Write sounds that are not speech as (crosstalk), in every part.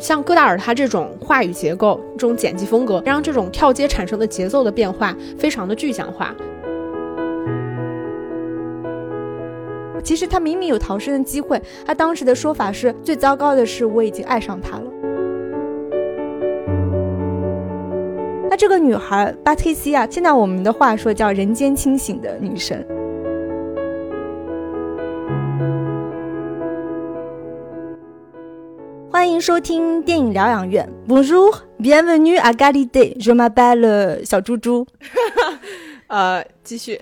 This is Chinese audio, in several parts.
像戈达尔他这种话语结构、这种剪辑风格，让这种跳接产生的节奏的变化非常的具象化。其实他明明有逃生的机会，他当时的说法是最糟糕的是我已经爱上他了。那这个女孩巴特西亚，现在我们的话说叫人间清醒的女神。迎收听电影疗养院。Bonjour, bienvenue à Galilée. Je m'appelle 小猪猪。呃，继续。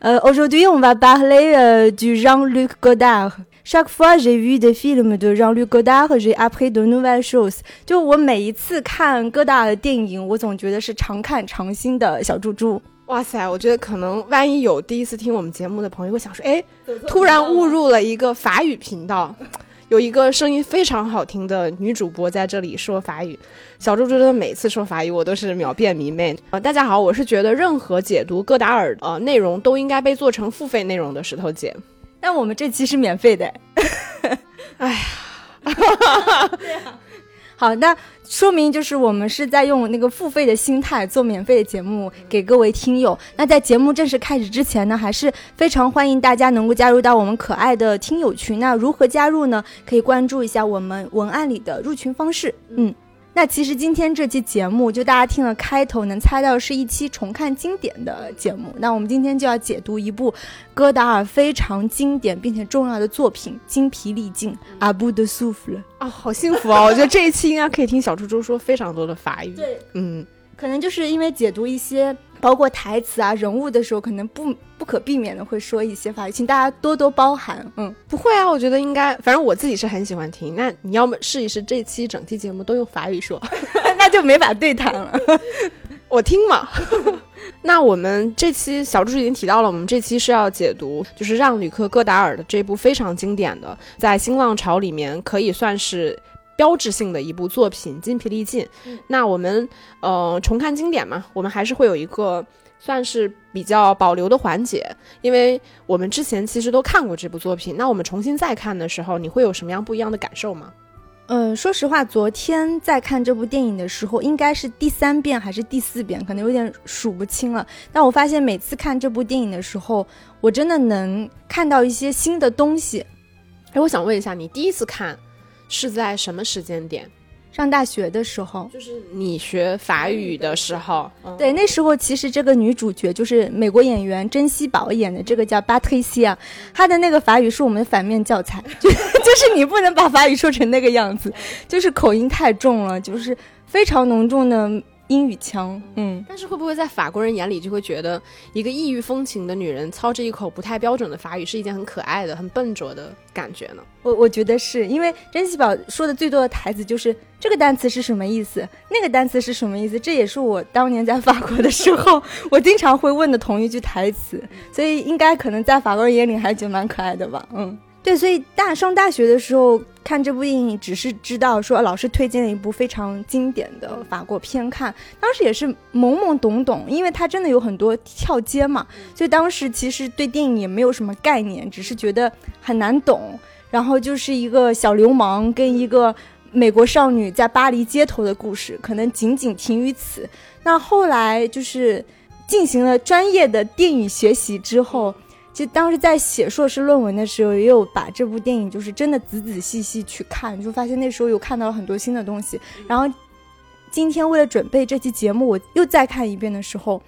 呃，aujourd'hui on va parler du Jean-Luc Godard. Chaque fois j'ai vu des films de Jean-Luc Godard, j'ai appris de nouvelles choses. 就我每一次看戈达尔的电影，我总觉得是常看常新的小猪猪。哇塞，我觉得可能万一有第一次听我们节目的朋友会想说，哎，突然误入了一个法语频道。有一个声音非常好听的女主播在这里说法语，小猪猪的每次说法语我都是秒变迷妹。呃，大家好，我是觉得任何解读戈达尔呃内容都应该被做成付费内容的石头姐。但我们这期是免费的，哎呀。(laughs) (laughs) 好，那说明就是我们是在用那个付费的心态做免费的节目给各位听友。那在节目正式开始之前呢，还是非常欢迎大家能够加入到我们可爱的听友群。那如何加入呢？可以关注一下我们文案里的入群方式。嗯。那其实今天这期节目，就大家听了开头能猜到是一期重看经典的节目。那我们今天就要解读一部戈达尔非常经典并且重要的作品《精疲力尽》阿布的苏弗勒啊，好幸福啊！我觉得这一期应该可以听小猪猪说非常多的法语。对，嗯，可能就是因为解读一些。包括台词啊、人物的时候，可能不不可避免的会说一些法语，请大家多多包涵。嗯，不会啊，我觉得应该，反正我自己是很喜欢听。那你要么试一试，这期整期节目都用法语说，(laughs) 那就没法对谈了。(laughs) 我听嘛。(laughs) 那我们这期小猪猪已经提到了，我们这期是要解读，就是让吕克·戈达尔的这部非常经典的，在新浪潮里面可以算是。标志性的一部作品《筋疲力尽》，那我们呃重看经典嘛，我们还是会有一个算是比较保留的环节，因为我们之前其实都看过这部作品，那我们重新再看的时候，你会有什么样不一样的感受吗？嗯，说实话，昨天在看这部电影的时候，应该是第三遍还是第四遍，可能有点数不清了。但我发现每次看这部电影的时候，我真的能看到一些新的东西。哎，我想问一下，你第一次看？是在什么时间点？上大学的时候，就是你学法语的时候。对，那时候其实这个女主角就是美国演员珍惜宝演的这个叫巴特西啊，她的那个法语是我们的反面教材，就 (laughs) 就是你不能把法语说成那个样子，就是口音太重了，就是非常浓重的。英语腔，嗯，但是会不会在法国人眼里就会觉得一个异域风情的女人操着一口不太标准的法语是一件很可爱的、很笨拙的感觉呢？我我觉得是因为珍惜宝说的最多的台词就是这个单词是什么意思，那个单词是什么意思，这也是我当年在法国的时候我经常会问的同一句台词，所以应该可能在法国人眼里还觉得蛮可爱的吧，嗯。对，所以大上大学的时候看这部电影，只是知道说老师推荐了一部非常经典的法国片看，当时也是懵懵懂懂，因为它真的有很多跳接嘛，所以当时其实对电影也没有什么概念，只是觉得很难懂。然后就是一个小流氓跟一个美国少女在巴黎街头的故事，可能仅仅停于此。那后来就是进行了专业的电影学习之后。就当时在写硕士论文的时候，也有把这部电影就是真的仔仔细细去看，就发现那时候有看到了很多新的东西。然后今天为了准备这期节目，我又再看一遍的时候，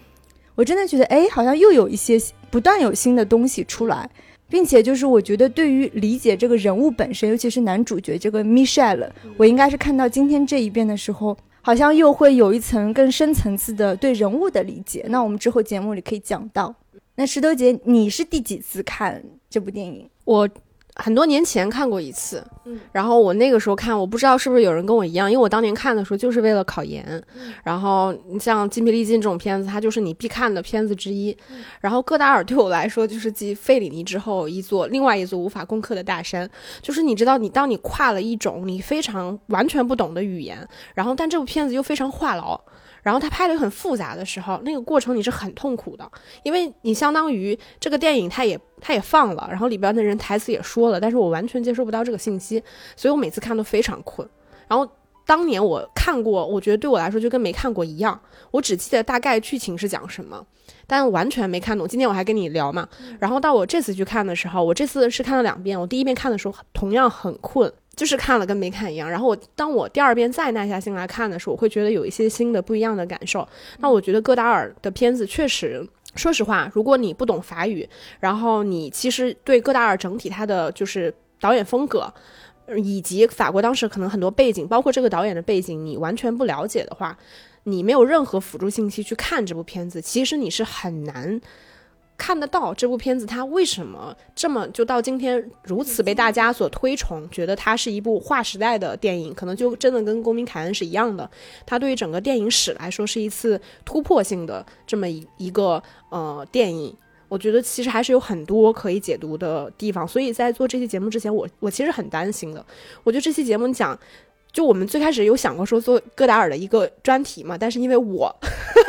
我真的觉得，哎，好像又有一些不断有新的东西出来，并且就是我觉得对于理解这个人物本身，尤其是男主角这个 Michelle，我应该是看到今天这一遍的时候，好像又会有一层更深层次的对人物的理解。那我们之后节目里可以讲到。那石头姐，你是第几次看这部电影？我很多年前看过一次，嗯，然后我那个时候看，我不知道是不是有人跟我一样，因为我当年看的时候就是为了考研，然后你像《筋疲力尽》这种片子，它就是你必看的片子之一。然后戈达尔对我来说就是继费里尼之后一座另外一座无法攻克的大山，就是你知道，你当你跨了一种你非常完全不懂的语言，然后但这部片子又非常话痨。然后他拍的很复杂的时候，那个过程你是很痛苦的，因为你相当于这个电影他也他也放了，然后里边的人台词也说了，但是我完全接收不到这个信息，所以我每次看都非常困。然后当年我看过，我觉得对我来说就跟没看过一样，我只记得大概剧情是讲什么。但完全没看懂。今天我还跟你聊嘛，然后到我这次去看的时候，我这次是看了两遍。我第一遍看的时候同样很困，就是看了跟没看一样。然后我当我第二遍再耐下心来看的时候，我会觉得有一些新的不一样的感受。那我觉得戈达尔的片子确实，说实话，如果你不懂法语，然后你其实对戈达尔整体他的就是导演风格，以及法国当时可能很多背景，包括这个导演的背景，你完全不了解的话。你没有任何辅助信息去看这部片子，其实你是很难看得到这部片子它为什么这么就到今天如此被大家所推崇，觉得它是一部划时代的电影，可能就真的跟《公民凯恩》是一样的，它对于整个电影史来说是一次突破性的这么一一个呃电影。我觉得其实还是有很多可以解读的地方，所以在做这期节目之前，我我其实很担心的。我觉得这期节目讲。就我们最开始有想过说做戈达尔的一个专题嘛，但是因为我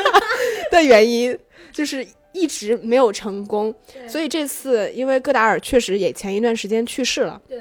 (laughs) 的原因，就是一直没有成功，所以这次因为戈达尔确实也前一段时间去世了。对。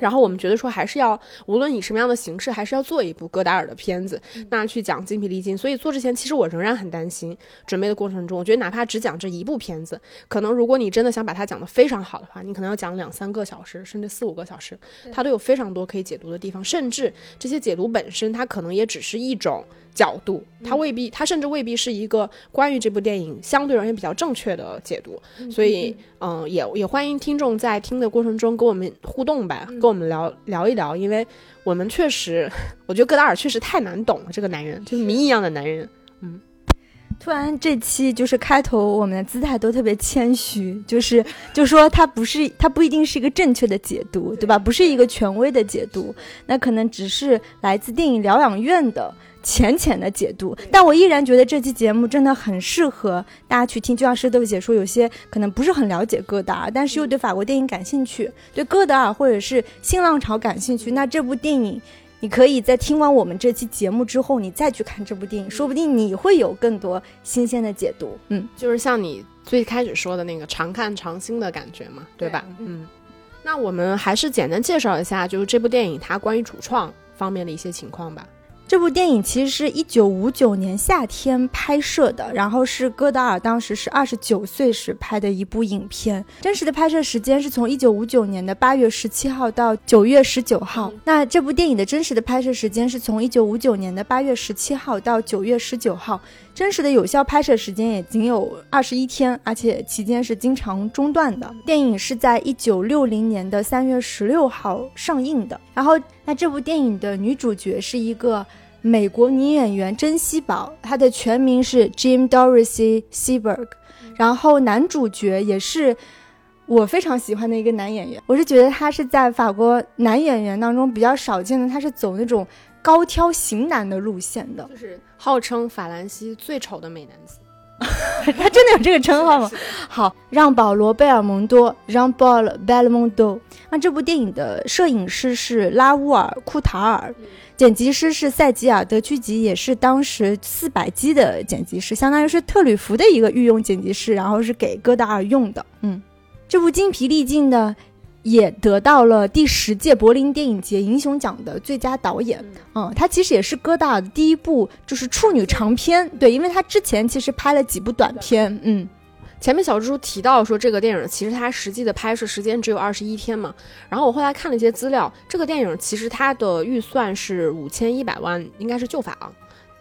然后我们觉得说还是要，无论以什么样的形式，还是要做一部戈达尔的片子，那去讲精疲力尽。所以做之前，其实我仍然很担心。准备的过程中，我觉得哪怕只讲这一部片子，可能如果你真的想把它讲得非常好的话，你可能要讲两三个小时，甚至四五个小时，它都有非常多可以解读的地方。甚至这些解读本身，它可能也只是一种。角度，它未必，它甚至未必是一个关于这部电影相对而言比较正确的解读，所以，嗯，也也欢迎听众在听的过程中跟我们互动吧，跟我们聊聊一聊，因为我们确实，我觉得戈达尔确实太难懂了，这个男人就是谜一样的男人，嗯。突然这期就是开头，我们的姿态都特别谦虚，就是 (laughs) 就说他不是，他不一定是一个正确的解读，对吧？不是一个权威的解读，那可能只是来自电影疗养院的。浅浅的解读，但我依然觉得这期节目真的很适合大家去听。就像石头姐说，有些可能不是很了解戈达尔，但是又对法国电影感兴趣，对戈达尔或者是新浪潮感兴趣，那这部电影，你可以在听完我们这期节目之后，你再去看这部电影，说不定你会有更多新鲜的解读。嗯，就是像你最开始说的那个常看常新的感觉嘛，对吧？嗯，那我们还是简单介绍一下，就是这部电影它关于主创方面的一些情况吧。这部电影其实是一九五九年夏天拍摄的，然后是戈达尔当时是二十九岁时拍的一部影片。真实的拍摄时间是从一九五九年的八月十七号到九月十九号。那这部电影的真实的拍摄时间是从一九五九年的八月十七号到九月十九号。真实的有效拍摄时间也仅有二十一天，而且期间是经常中断的。电影是在一九六零年的三月十六号上映的。然后，那这部电影的女主角是一个美国女演员珍西宝，她的全名是 Jim Dorothy Seberg。然后，男主角也是我非常喜欢的一个男演员，我是觉得他是在法国男演员当中比较少见的，他是走那种。高挑型男的路线的，(laughs) 就是号称法兰西最丑的美男子，(laughs) 他真的有这个称号吗？(laughs) 好，让保罗·贝尔蒙多，让保罗·贝尔蒙多。那这部电影的摄影师是拉乌尔·库塔尔，剪辑师是塞吉尔·德屈吉，也是当时四百机的剪辑师，相当于是特吕弗的一个御用剪辑师，然后是给戈达尔用的。嗯，这部精疲力尽的。也得到了第十届柏林电影节英雄奖的最佳导演。嗯，他其实也是戈达尔的第一部就是处女长片。对，因为他之前其实拍了几部短片。嗯，前面小蜘蛛提到说这个电影其实它实际的拍摄时间只有二十一天嘛。然后我后来看了一些资料，这个电影其实它的预算是五千一百万，应该是旧法啊。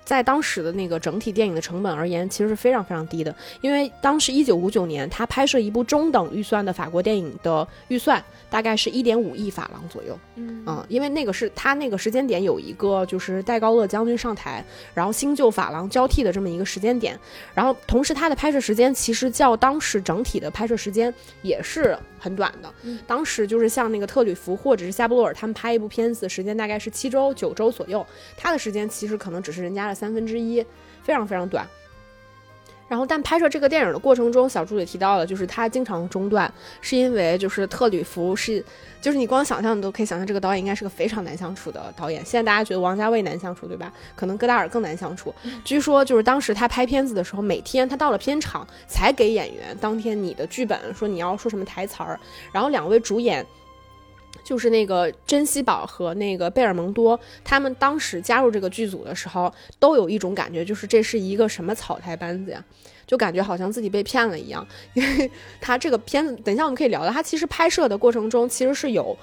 在当时的那个整体电影的成本而言，其实是非常非常低的，因为当时一九五九年他拍摄一部中等预算的法国电影的预算大概是一点五亿法郎左右。嗯，因为那个是他那个时间点有一个就是戴高乐将军上台，然后新旧法郎交替的这么一个时间点，然后同时他的拍摄时间其实较当时整体的拍摄时间也是很短的。当时就是像那个特吕弗或者是夏布洛尔他们拍一部片子时间大概是七周九周左右，他的时间其实可能只是人家的。三分之一，非常非常短。然后，但拍摄这个电影的过程中，小助理提到了，就是他经常中断，是因为就是特吕弗是，就是你光想象你都可以想象，这个导演应该是个非常难相处的导演。现在大家觉得王家卫难相处，对吧？可能戈达尔更难相处。据说就是当时他拍片子的时候，每天他到了片场才给演员当天你的剧本，说你要说什么台词儿，然后两位主演。就是那个珍稀宝和那个贝尔蒙多，他们当时加入这个剧组的时候，都有一种感觉，就是这是一个什么草台班子呀？就感觉好像自己被骗了一样。因为他这个片子，等一下我们可以聊到，他其实拍摄的过程中其实是有，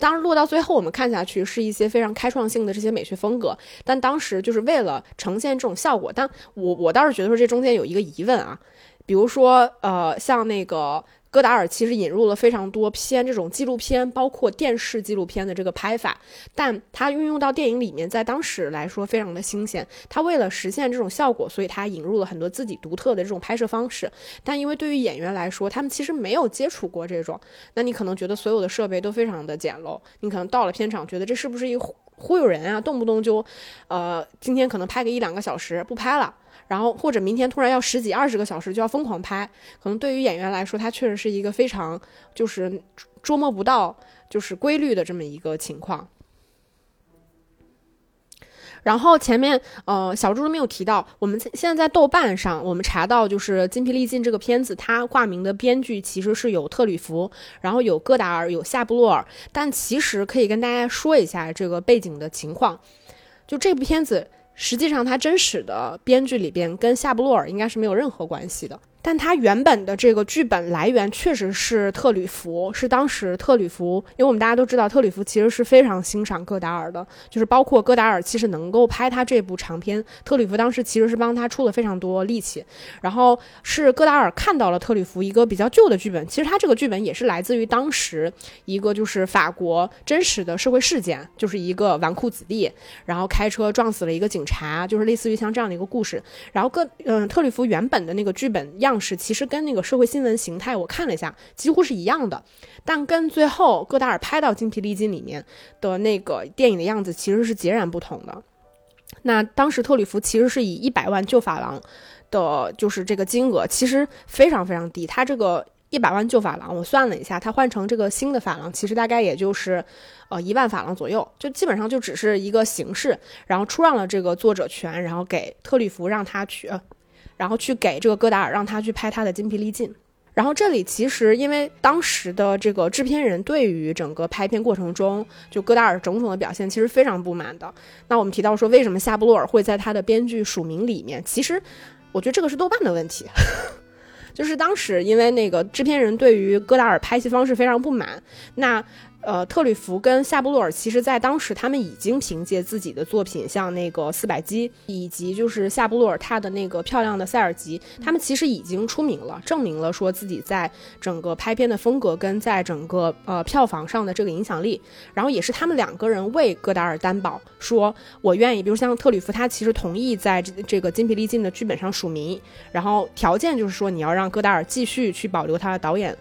当然落到最后我们看下去是一些非常开创性的这些美学风格，但当时就是为了呈现这种效果。但我我倒是觉得说这中间有一个疑问啊，比如说呃，像那个。戈达尔其实引入了非常多偏这种纪录片，包括电视纪录片的这个拍法，但他运用到电影里面，在当时来说非常的新鲜。他为了实现这种效果，所以他引入了很多自己独特的这种拍摄方式。但因为对于演员来说，他们其实没有接触过这种，那你可能觉得所有的设备都非常的简陋，你可能到了片场觉得这是不是一个忽悠人啊？动不动就，呃，今天可能拍个一两个小时不拍了。然后或者明天突然要十几二十个小时就要疯狂拍，可能对于演员来说，他确实是一个非常就是捉摸不到就是规律的这么一个情况。然后前面呃小猪没有提到，我们现在在豆瓣上我们查到就是《精疲力尽》这个片子，它挂名的编剧其实是有特吕弗，然后有戈达尔，有夏布洛尔，但其实可以跟大家说一下这个背景的情况，就这部片子。实际上，他真实的编剧里边跟夏布洛尔应该是没有任何关系的。但他原本的这个剧本来源确实是特吕弗，是当时特吕弗，因为我们大家都知道，特吕弗其实是非常欣赏戈达尔的，就是包括戈达尔其实能够拍他这部长片，特吕弗当时其实是帮他出了非常多力气。然后是戈达尔看到了特吕弗一个比较旧的剧本，其实他这个剧本也是来自于当时一个就是法国真实的社会事件，就是一个纨绔子弟，然后开车撞死了一个警察，就是类似于像这样的一个故事。然后戈嗯特吕弗原本的那个剧本样。是，其实跟那个社会新闻形态，我看了一下，几乎是一样的，但跟最后戈达尔拍到《精疲力尽》里面的那个电影的样子，其实是截然不同的。那当时特吕弗其实是以一百万旧法郎的，就是这个金额，其实非常非常低。他这个一百万旧法郎，我算了一下，他换成这个新的法郎，其实大概也就是呃一万法郎左右，就基本上就只是一个形式，然后出让了这个作者权，然后给特吕弗让他去。然后去给这个戈达尔，让他去拍他的精疲力尽。然后这里其实因为当时的这个制片人对于整个拍片过程中就戈达尔种种的表现其实非常不满的。那我们提到说为什么夏布洛尔会在他的编剧署名里面？其实我觉得这个是豆瓣的问题，(laughs) 就是当时因为那个制片人对于戈达尔拍戏方式非常不满。那呃，特吕弗跟夏布洛尔，其实在当时他们已经凭借自己的作品，像那个《四百击》，以及就是夏布洛尔他的那个漂亮的塞尔吉，他们其实已经出名了，证明了说自己在整个拍片的风格跟在整个呃票房上的这个影响力。然后也是他们两个人为戈达尔担保，说我愿意，比如像特吕弗，他其实同意在这这个筋疲力尽的剧本上署名，然后条件就是说你要让戈达尔继续去保留他的导演。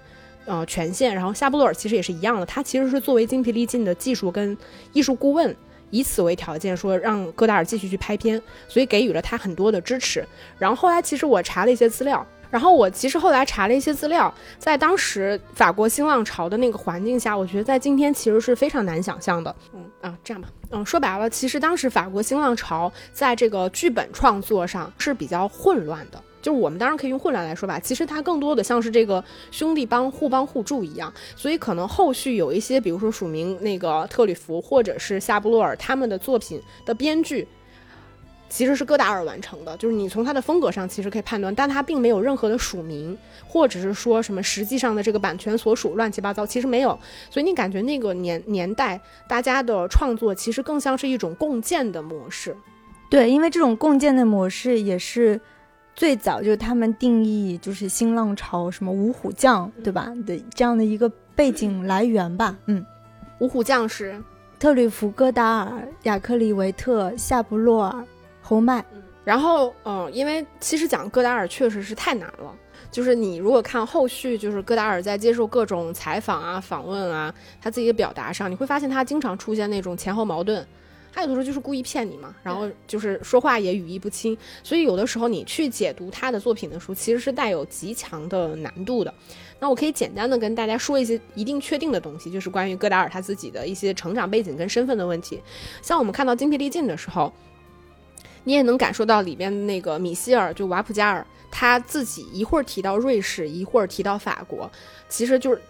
呃，权限，然后夏布洛尔其实也是一样的，他其实是作为精疲力尽的技术跟艺术顾问，以此为条件说让戈达尔继续去拍片，所以给予了他很多的支持。然后后来其实我查了一些资料，然后我其实后来查了一些资料，在当时法国新浪潮的那个环境下，我觉得在今天其实是非常难想象的。嗯啊，这样吧，嗯，说白了，其实当时法国新浪潮在这个剧本创作上是比较混乱的。就是我们当然可以用混乱来说吧，其实它更多的像是这个兄弟帮互帮互助一样，所以可能后续有一些，比如说署名那个特吕弗或者是夏布洛尔他们的作品的编剧，其实是戈达尔完成的，就是你从他的风格上其实可以判断，但他并没有任何的署名，或者是说什么实际上的这个版权所属乱七八糟，其实没有，所以你感觉那个年年代大家的创作其实更像是一种共建的模式，对，因为这种共建的模式也是。最早就是他们定义就是新浪潮什么五虎将对吧？的这样的一个背景来源吧，嗯，五虎将是？特吕弗、戈达尔、雅克里维特、夏布洛尔、侯麦。然后，嗯，因为其实讲戈达尔确实是太难了，就是你如果看后续，就是戈达尔在接受各种采访啊、访问啊，他自己的表达上，你会发现他经常出现那种前后矛盾。他有的时候就是故意骗你嘛，然后就是说话也语义不清，所以有的时候你去解读他的作品的时候，其实是带有极强的难度的。那我可以简单的跟大家说一些一定确定的东西，就是关于戈达尔他自己的一些成长背景跟身份的问题。像我们看到《精疲力尽》的时候，你也能感受到里边那个米歇尔，就瓦普加尔，他自己一会儿提到瑞士，一会儿提到法国。其实就是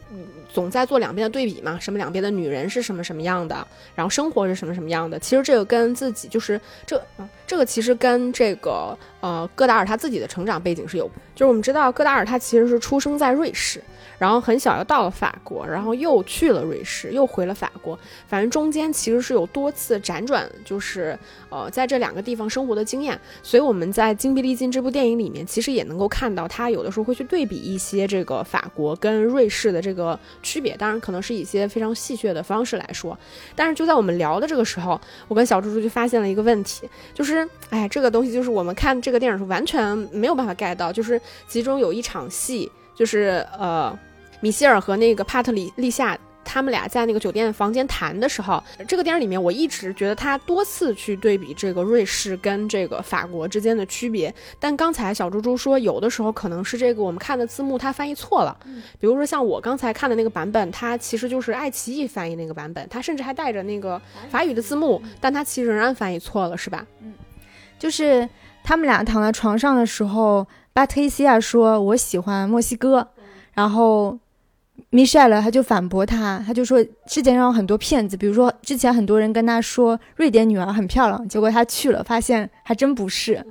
总在做两边的对比嘛，什么两边的女人是什么什么样的，然后生活是什么什么样的。其实这个跟自己就是这，这个其实跟这个呃戈达尔他自己的成长背景是有，就是我们知道戈达尔他其实是出生在瑞士。然后很小又到了法国，然后又去了瑞士，又回了法国。反正中间其实是有多次辗转，就是呃在这两个地方生活的经验。所以我们在《精疲力尽》这部电影里面，其实也能够看到他有的时候会去对比一些这个法国跟瑞士的这个区别。当然可能是一些非常戏谑的方式来说。但是就在我们聊的这个时候，我跟小猪猪就发现了一个问题，就是哎，这个东西就是我们看这个电影时候完全没有办法 get 到，就是其中有一场戏。就是呃，米歇尔和那个帕特里利夏他们俩在那个酒店房间谈的时候，这个电影里面我一直觉得他多次去对比这个瑞士跟这个法国之间的区别。但刚才小猪猪说，有的时候可能是这个我们看的字幕它翻译错了。比如说像我刚才看的那个版本，它其实就是爱奇艺翻译那个版本，它甚至还带着那个法语的字幕，但它其实仍然翻译错了，是吧？嗯，就是他们俩躺在床上的时候。巴特西亚说：“我喜欢墨西哥。”然后米歇尔他就反驳他，他就说：“世界上有很多骗子，比如说之前很多人跟他说瑞典女儿很漂亮，结果他去了，发现还真不是。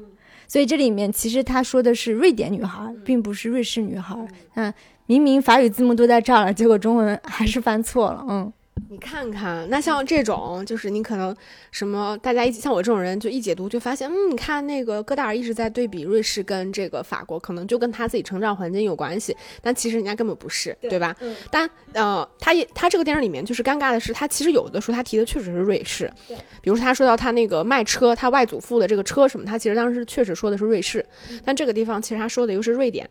所以这里面其实他说的是瑞典女孩，并不是瑞士女孩。嗯，明明法语字幕都在这儿了，结果中文还是翻错了。嗯。”你看看，那像这种，就是你可能什么，大家一起像我这种人，就一解读就发现，嗯，你看那个戈达尔一直在对比瑞士跟这个法国，可能就跟他自己成长环境有关系，但其实人家根本不是，对吧？嗯。但呃，他也他这个电影里面就是尴尬的是，他其实有的时候他提的确实是瑞士，比如说他说到他那个卖车，他外祖父的这个车什么，他其实当时确实说的是瑞士，但这个地方其实他说的又是瑞典。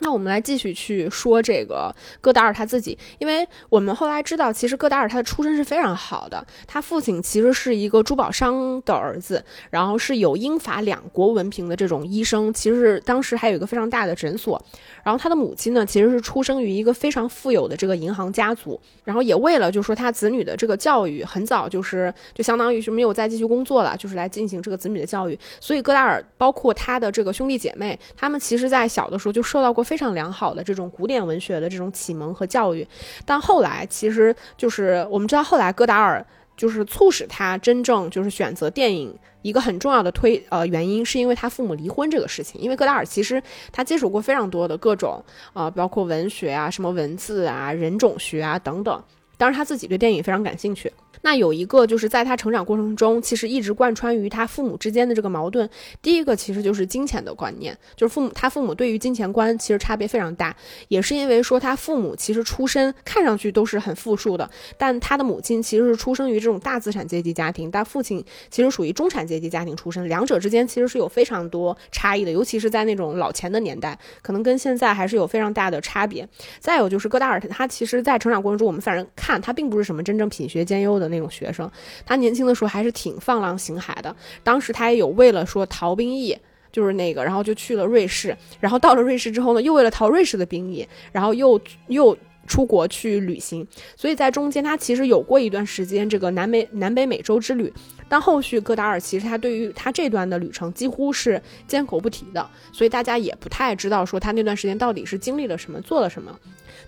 那我们来继续去说这个戈达尔他自己，因为我们后来知道，其实戈达尔他的出身是非常好的，他父亲其实是一个珠宝商的儿子，然后是有英法两国文凭的这种医生，其实当时还有一个非常大的诊所，然后他的母亲呢，其实是出生于一个非常富有的这个银行家族，然后也为了就说他子女的这个教育，很早就是就相当于是没有再继续工作了，就是来进行这个子女的教育，所以戈达尔包括他的这个兄弟姐妹，他们其实在小的时候就受到过。非常良好的这种古典文学的这种启蒙和教育，但后来其实就是我们知道，后来戈达尔就是促使他真正就是选择电影一个很重要的推呃原因，是因为他父母离婚这个事情。因为戈达尔其实他接触过非常多的各种呃，包括文学啊、什么文字啊、人种学啊等等，当然他自己对电影非常感兴趣。那有一个就是在他成长过程中，其实一直贯穿于他父母之间的这个矛盾。第一个其实就是金钱的观念，就是父母他父母对于金钱观其实差别非常大，也是因为说他父母其实出身看上去都是很富庶的，但他的母亲其实是出生于这种大资产阶级家庭，但父亲其实属于中产阶级家庭出身，两者之间其实是有非常多差异的，尤其是在那种老钱的年代，可能跟现在还是有非常大的差别。再有就是戈达尔他其实在成长过程中，我们反正看他并不是什么真正品学兼优的。那种学生，他年轻的时候还是挺放浪形骸的。当时他也有为了说逃兵役，就是那个，然后就去了瑞士。然后到了瑞士之后呢，又为了逃瑞士的兵役，然后又又出国去旅行。所以在中间，他其实有过一段时间这个南美南北美洲之旅。但后续戈达尔其实他对于他这段的旅程几乎是缄口不提的，所以大家也不太知道说他那段时间到底是经历了什么，做了什么。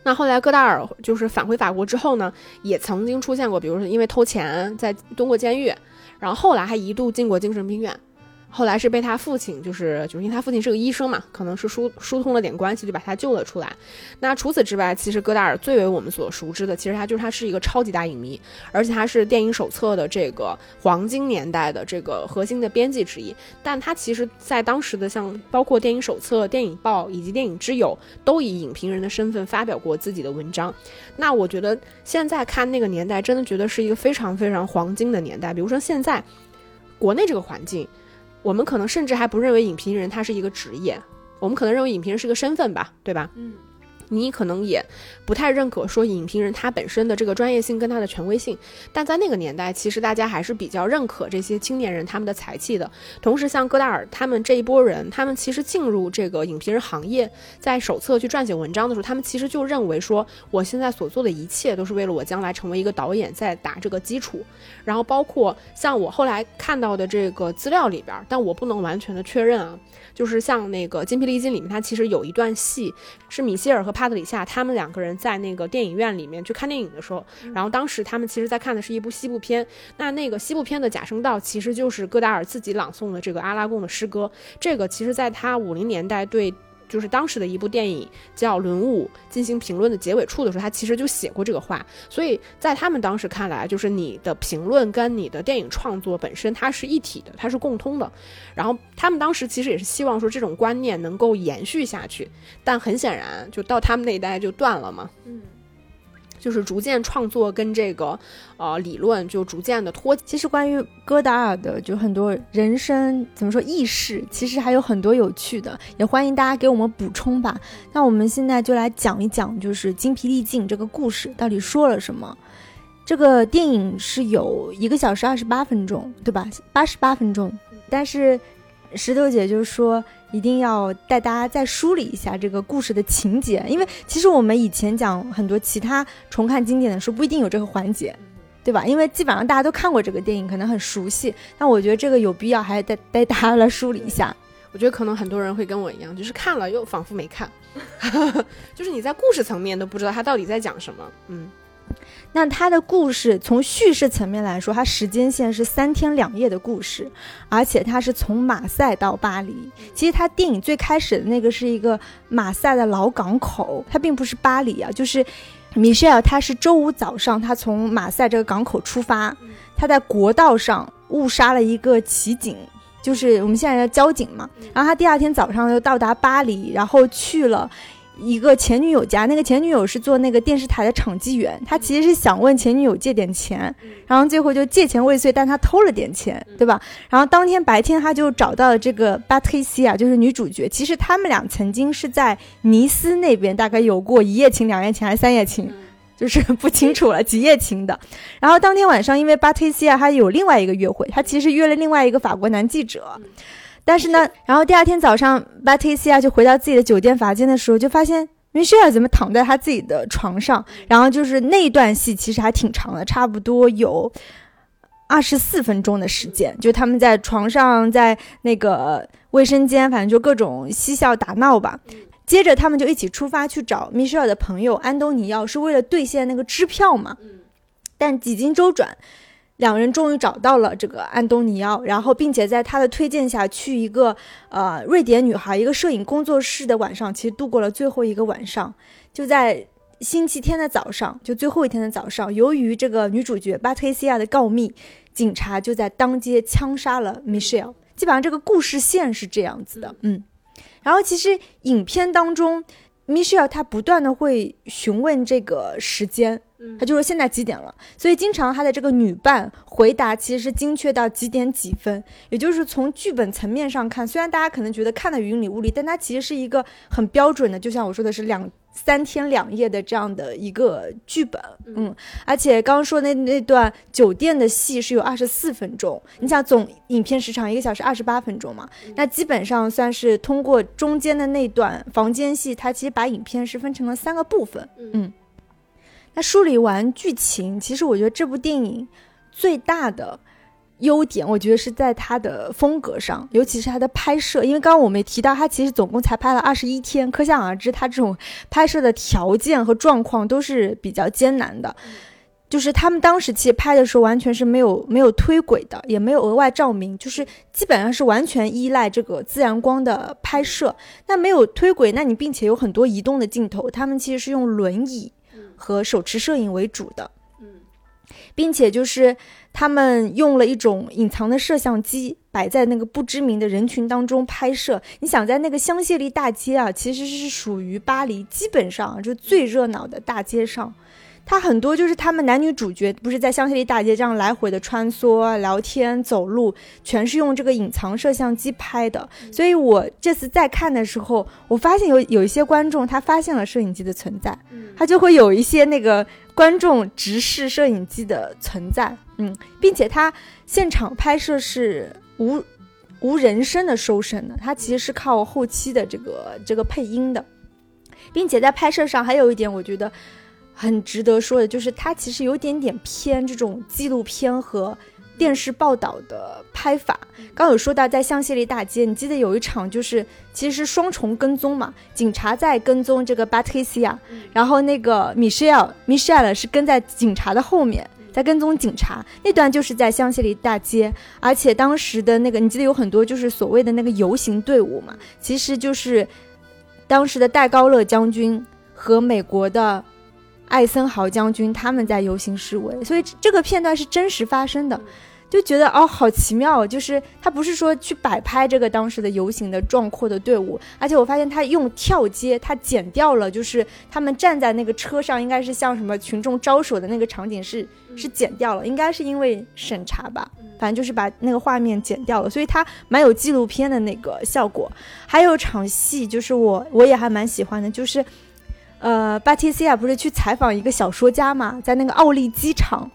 那后来戈达尔就是返回法国之后呢，也曾经出现过，比如说因为偷钱在蹲过监狱，然后后来还一度进过精神病院。后来是被他父亲，就是就是因为他父亲是个医生嘛，可能是疏疏通了点关系，就把他救了出来。那除此之外，其实戈达尔最为我们所熟知的，其实他就是他是一个超级大影迷，而且他是电影手册的这个黄金年代的这个核心的编辑之一。但他其实在当时的像包括电影手册、电影报以及电影之友，都以影评人的身份发表过自己的文章。那我觉得现在看那个年代，真的觉得是一个非常非常黄金的年代。比如说现在国内这个环境。我们可能甚至还不认为影评人他是一个职业，我们可能认为影评人是个身份吧，对吧？嗯。你可能也不太认可说影评人他本身的这个专业性跟他的权威性，但在那个年代，其实大家还是比较认可这些青年人他们的才气的。同时，像戈达尔他们这一波人，他们其实进入这个影评人行业，在手册去撰写文章的时候，他们其实就认为说，我现在所做的一切都是为了我将来成为一个导演在打这个基础。然后，包括像我后来看到的这个资料里边，但我不能完全的确认啊。就是像那个《精疲力尽》里面，它其实有一段戏是米歇尔和帕特里夏他们两个人在那个电影院里面去看电影的时候，然后当时他们其实在看的是一部西部片。那那个西部片的假声道其实就是戈达尔自己朗诵的这个阿拉贡的诗歌。这个其实在他五零年代对。就是当时的一部电影叫《轮舞》进行评论的结尾处的时候，他其实就写过这个话。所以在他们当时看来，就是你的评论跟你的电影创作本身它是一体的，它是共通的。然后他们当时其实也是希望说这种观念能够延续下去，但很显然就到他们那一代就断了嘛。嗯。就是逐渐创作跟这个，呃，理论就逐渐的脱。其实关于戈达尔的，就很多人生怎么说轶事，其实还有很多有趣的，也欢迎大家给我们补充吧。那我们现在就来讲一讲，就是精疲力尽这个故事到底说了什么。这个电影是有一个小时二十八分钟，对吧？八十八分钟，但是石头姐就说。一定要带大家再梳理一下这个故事的情节，因为其实我们以前讲很多其他重看经典的书，不一定有这个环节，对吧？因为基本上大家都看过这个电影，可能很熟悉。但我觉得这个有必要还带带大家来梳理一下。我觉得可能很多人会跟我一样，就是看了又仿佛没看，(laughs) 就是你在故事层面都不知道他到底在讲什么，嗯。那他的故事从叙事层面来说，它时间线是三天两夜的故事，而且它是从马赛到巴黎。其实他电影最开始的那个是一个马赛的老港口，它并不是巴黎啊。就是米歇尔，他是周五早上，他从马赛这个港口出发，他在国道上误杀了一个骑警，就是我们现在叫交警嘛。然后他第二天早上又到达巴黎，然后去了。一个前女友家，那个前女友是做那个电视台的场记员，他其实是想问前女友借点钱，然后最后就借钱未遂，但他偷了点钱，对吧？然后当天白天他就找到了这个巴特西亚，就是女主角。其实他们俩曾经是在尼斯那边大概有过一夜情、两夜情还是三夜情，就是不清楚了，几夜情的。然后当天晚上，因为巴特西亚他有另外一个约会，他其实约了另外一个法国男记者。但是呢，(laughs) 然后第二天早上，巴蒂西亚就回到自己的酒店房间的时候，就发现米歇尔怎么躺在他自己的床上。然后就是那段戏其实还挺长的，差不多有二十四分钟的时间，就他们在床上，在那个卫生间，反正就各种嬉笑打闹吧。接着他们就一起出发去找米歇尔的朋友安东尼奥，是为了兑现那个支票嘛。但几经周转。两人终于找到了这个安东尼奥，然后并且在他的推荐下去一个呃瑞典女孩一个摄影工作室的晚上，其实度过了最后一个晚上。就在星期天的早上，就最后一天的早上，由于这个女主角巴特西亚的告密，警察就在当街枪杀了 Michelle。基本上这个故事线是这样子的，嗯。然后其实影片当中，Michelle 她不断的会询问这个时间。他就说现在几点了，所以经常他的这个女伴回答其实是精确到几点几分，也就是从剧本层面上看，虽然大家可能觉得看的云里雾里，但它其实是一个很标准的，就像我说的是两三天两夜的这样的一个剧本，嗯，而且刚刚说那那段酒店的戏是有二十四分钟，你想总影片时长一个小时二十八分钟嘛，那基本上算是通过中间的那段房间戏，它其实把影片是分成了三个部分，嗯。那梳理完剧情，其实我觉得这部电影最大的优点，我觉得是在它的风格上，尤其是它的拍摄。因为刚刚我们也提到，它其实总共才拍了二十一天，可想而知，它这种拍摄的条件和状况都是比较艰难的。就是他们当时其实拍的时候，完全是没有没有推轨的，也没有额外照明，就是基本上是完全依赖这个自然光的拍摄。那没有推轨，那你并且有很多移动的镜头，他们其实是用轮椅。和手持摄影为主的，并且就是他们用了一种隐藏的摄像机摆在那个不知名的人群当中拍摄。你想在那个香榭丽大街啊，其实是属于巴黎基本上就最热闹的大街上，它很多就是他们男女主角不是在香榭丽大街这样来回的穿梭、聊天、走路，全是用这个隐藏摄像机拍的。所以我这次再看的时候，我发现有有一些观众他发现了摄影机的存在，他就会有一些那个观众直视摄影机的存在，嗯，并且他现场拍摄是无无人声的收声的，他其实是靠后期的这个这个配音的，并且在拍摄上还有一点，我觉得。很值得说的，就是它其实有点点偏这种纪录片和电视报道的拍法。刚有说到在香榭丽大街，你记得有一场就是其实是双重跟踪嘛，警察在跟踪这个 Patricia，然后那个 Michelle Michelle 是跟在警察的后面，在跟踪警察。那段就是在香榭丽大街，而且当时的那个你记得有很多就是所谓的那个游行队伍嘛，其实就是当时的戴高乐将军和美国的。艾森豪将军他们在游行示威，所以这个片段是真实发生的，就觉得哦，好奇妙，就是他不是说去摆拍这个当时的游行的壮阔的队伍，而且我发现他用跳接，他剪掉了，就是他们站在那个车上，应该是向什么群众招手的那个场景是是剪掉了，应该是因为审查吧，反正就是把那个画面剪掉了，所以它蛮有纪录片的那个效果。还有场戏就是我我也还蛮喜欢的，就是。呃，巴提西亚不是去采访一个小说家嘛，在那个奥利机场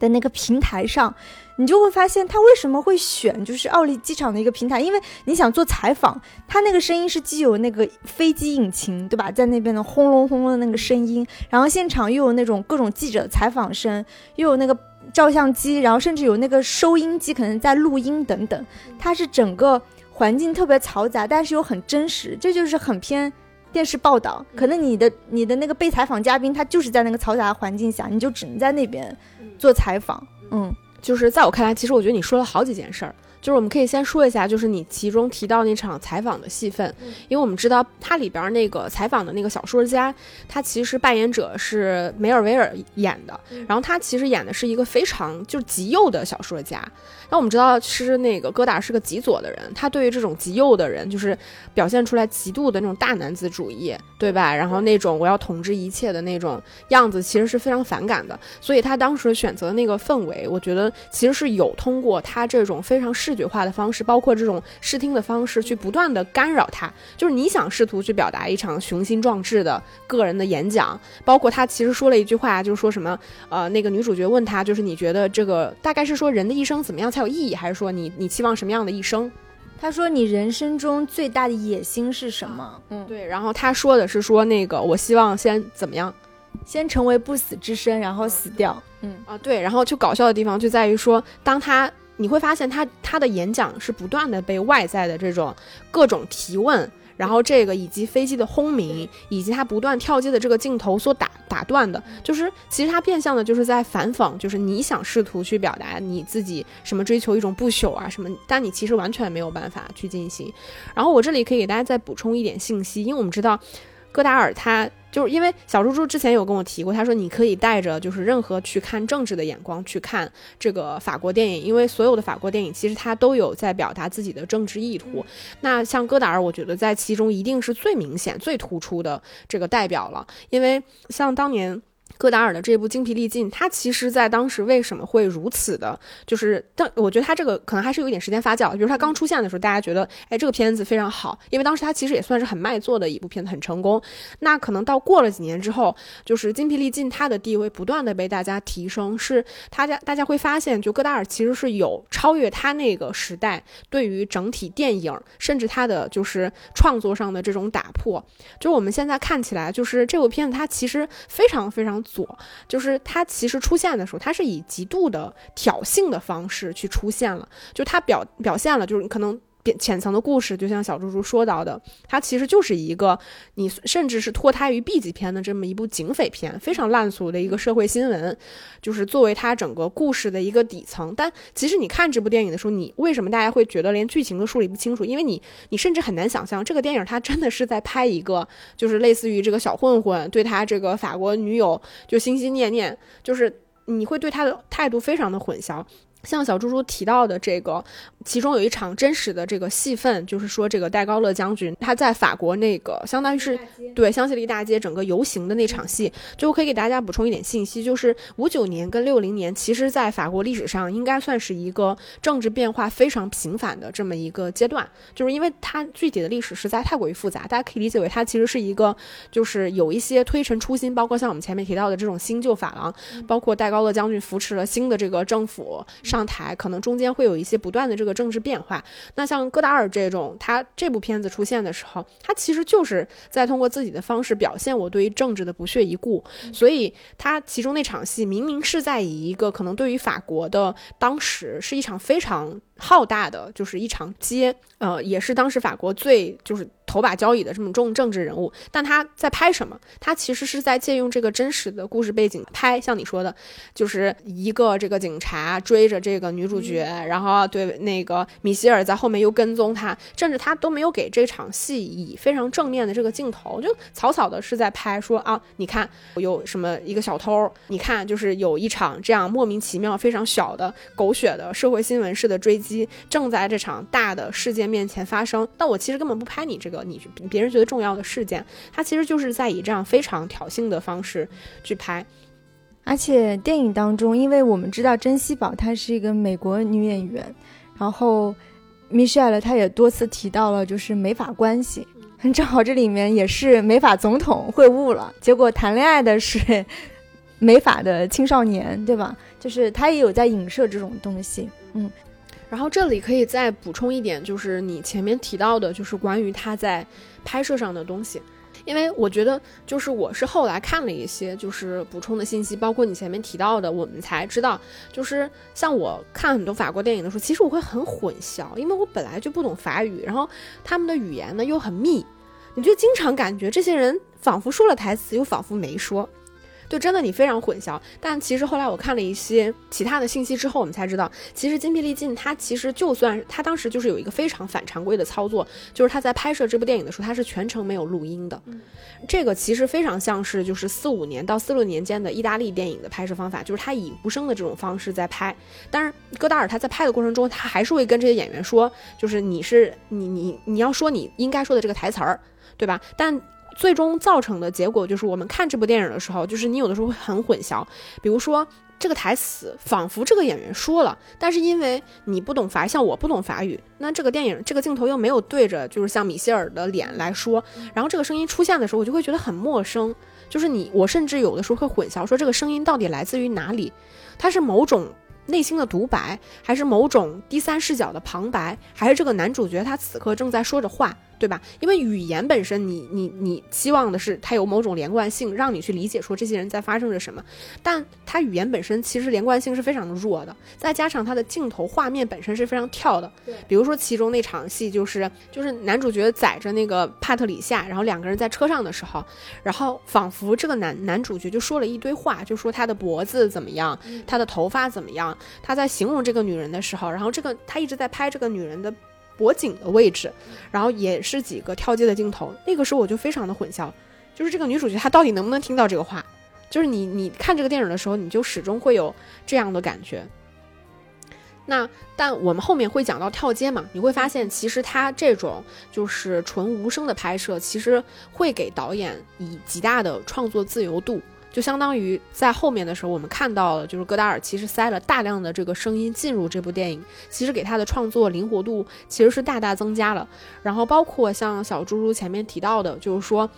的那个平台上，你就会发现他为什么会选就是奥利机场的一个平台，因为你想做采访，他那个声音是既有那个飞机引擎，对吧，在那边的轰隆轰隆的那个声音，然后现场又有那种各种记者采访声，又有那个照相机，然后甚至有那个收音机可能在录音等等，它是整个环境特别嘈杂，但是又很真实，这就是很偏。电视报道，可能你的你的那个被采访嘉宾，他就是在那个嘈杂的环境下，你就只能在那边做采访。嗯，就是在我看来，其实我觉得你说了好几件事儿。就是我们可以先说一下，就是你其中提到那场采访的戏份，因为我们知道它里边那个采访的那个小说家，他其实扮演者是梅尔维尔演的，然后他其实演的是一个非常就是极右的小说家。那我们知道，其实那个戈达是个极左的人，他对于这种极右的人，就是表现出来极度的那种大男子主义，对吧？然后那种我要统治一切的那种样子，其实是非常反感的。所以他当时选择那个氛围，我觉得其实是有通过他这种非常视觉化的方式，包括这种视听的方式，去不断的干扰他。就是你想试图去表达一场雄心壮志的个人的演讲，包括他其实说了一句话，就是说什么，呃，那个女主角问他，就是你觉得这个大概是说人的一生怎么样才有意义，还是说你你期望什么样的一生？他说你人生中最大的野心是什么？嗯，对。然后他说的是说那个我希望先怎么样，先成为不死之身，然后死掉。嗯啊，对。然后就搞笑的地方就在于说，当他。你会发现他他的演讲是不断的被外在的这种各种提问，然后这个以及飞机的轰鸣，以及他不断跳接的这个镜头所打打断的，就是其实他变相的就是在反讽，就是你想试图去表达你自己什么追求一种不朽啊什么，但你其实完全没有办法去进行。然后我这里可以给大家再补充一点信息，因为我们知道戈达尔他。就是因为小猪猪之前有跟我提过，他说你可以带着就是任何去看政治的眼光去看这个法国电影，因为所有的法国电影其实它都有在表达自己的政治意图。那像戈达尔，我觉得在其中一定是最明显、最突出的这个代表了，因为像当年。戈达尔的这部《精疲力尽》，他其实在当时为什么会如此的，就是，但我觉得他这个可能还是有一点时间发酵。比如他刚出现的时候，大家觉得，哎，这个片子非常好，因为当时他其实也算是很卖座的一部片子，很成功。那可能到过了几年之后，就是《精疲力尽》，他的地位不断的被大家提升，是他家大家会发现，就戈达尔其实是有超越他那个时代对于整体电影，甚至他的就是创作上的这种打破。就我们现在看起来，就是这部片子它其实非常非常。左就是他其实出现的时候，他是以极度的挑衅的方式去出现了，就他表表现了，就是可能。浅层的故事，就像小猪猪说到的，它其实就是一个你甚至是脱胎于 B 级片的这么一部警匪片，非常烂俗的一个社会新闻，就是作为它整个故事的一个底层。但其实你看这部电影的时候，你为什么大家会觉得连剧情都梳理不清楚？因为你你甚至很难想象这个电影它真的是在拍一个，就是类似于这个小混混对他这个法国女友就心心念念，就是你会对他的态度非常的混淆。像小猪猪提到的这个，其中有一场真实的这个戏份，就是说这个戴高乐将军他在法国那个相当于是对香榭丽大街整个游行的那场戏，就我可以给大家补充一点信息，就是五九年跟六零年，其实在法国历史上应该算是一个政治变化非常频繁的这么一个阶段，就是因为它具体的历史实在太过于复杂，大家可以理解为它其实是一个就是有一些推陈出新，包括像我们前面提到的这种新旧法郎，包括戴高乐将军扶持了新的这个政府。上台可能中间会有一些不断的这个政治变化。那像戈达尔这种，他这部片子出现的时候，他其实就是在通过自己的方式表现我对于政治的不屑一顾。所以他其中那场戏明明是在以一个可能对于法国的当时是一场非常。浩大的就是一场街，呃，也是当时法国最就是头把交椅的这么重政治人物。但他在拍什么？他其实是在借用这个真实的故事背景拍，像你说的，就是一个这个警察追着这个女主角，然后对那个米歇尔在后面又跟踪他，甚至他都没有给这场戏以非常正面的这个镜头，就草草的是在拍说啊，你看有什么一个小偷，你看就是有一场这样莫名其妙非常小的狗血的社会新闻式的追击。正在这场大的事件面前发生，但我其实根本不拍你这个你别人觉得重要的事件，他其实就是在以这样非常挑衅的方式去拍。而且电影当中，因为我们知道珍稀宝她是一个美国女演员，然后米歇尔她也多次提到了就是美法关系，(laughs) 正好这里面也是美法总统会晤了，结果谈恋爱的是美法的青少年，对吧？就是他也有在影射这种东西，嗯。然后这里可以再补充一点，就是你前面提到的，就是关于他在拍摄上的东西，因为我觉得，就是我是后来看了一些就是补充的信息，包括你前面提到的，我们才知道，就是像我看很多法国电影的时候，其实我会很混淆，因为我本来就不懂法语，然后他们的语言呢又很密，你就经常感觉这些人仿佛说了台词，又仿佛没说。就真的你非常混淆，但其实后来我看了一些其他的信息之后，我们才知道，其实筋疲力尽他其实就算他当时就是有一个非常反常规的操作，就是他在拍摄这部电影的时候，他是全程没有录音的。这个其实非常像是就是四五年到四六年间的意大利电影的拍摄方法，就是他以无声的这种方式在拍。但是，戈达尔他在拍的过程中，他还是会跟这些演员说，就是你是你你你要说你应该说的这个台词儿，对吧？但最终造成的结果就是，我们看这部电影的时候，就是你有的时候会很混淆。比如说，这个台词仿佛这个演员说了，但是因为你不懂法，像我不懂法语，那这个电影这个镜头又没有对着，就是像米歇尔的脸来说，(laughs) 然后这个声音出现的时候，我就会觉得很陌生。就是你，我甚至有的时候会混淆，说这个声音到底来自于哪里？它是某种内心的独白，还是某种第三视角的旁白，还是这个男主角他此刻正在说着话？对吧？因为语言本身，你你你期望的是它有某种连贯性，让你去理解说这些人在发生着什么。但它语言本身其实连贯性是非常的弱的，再加上它的镜头画面本身是非常跳的。对，比如说其中那场戏，就是就是男主角载着那个帕特里夏，然后两个人在车上的时候，然后仿佛这个男男主角就说了一堆话，就说他的脖子怎么样，他的头发怎么样，他在形容这个女人的时候，然后这个他一直在拍这个女人的。脖颈的位置，然后也是几个跳接的镜头。那个时候我就非常的混淆，就是这个女主角她到底能不能听到这个话？就是你你看这个电影的时候，你就始终会有这样的感觉。那但我们后面会讲到跳接嘛，你会发现其实它这种就是纯无声的拍摄，其实会给导演以极大的创作自由度。就相当于在后面的时候，我们看到了，就是戈达尔其实塞了大量的这个声音进入这部电影，其实给他的创作灵活度其实是大大增加了。然后包括像小猪猪前面提到的，就是说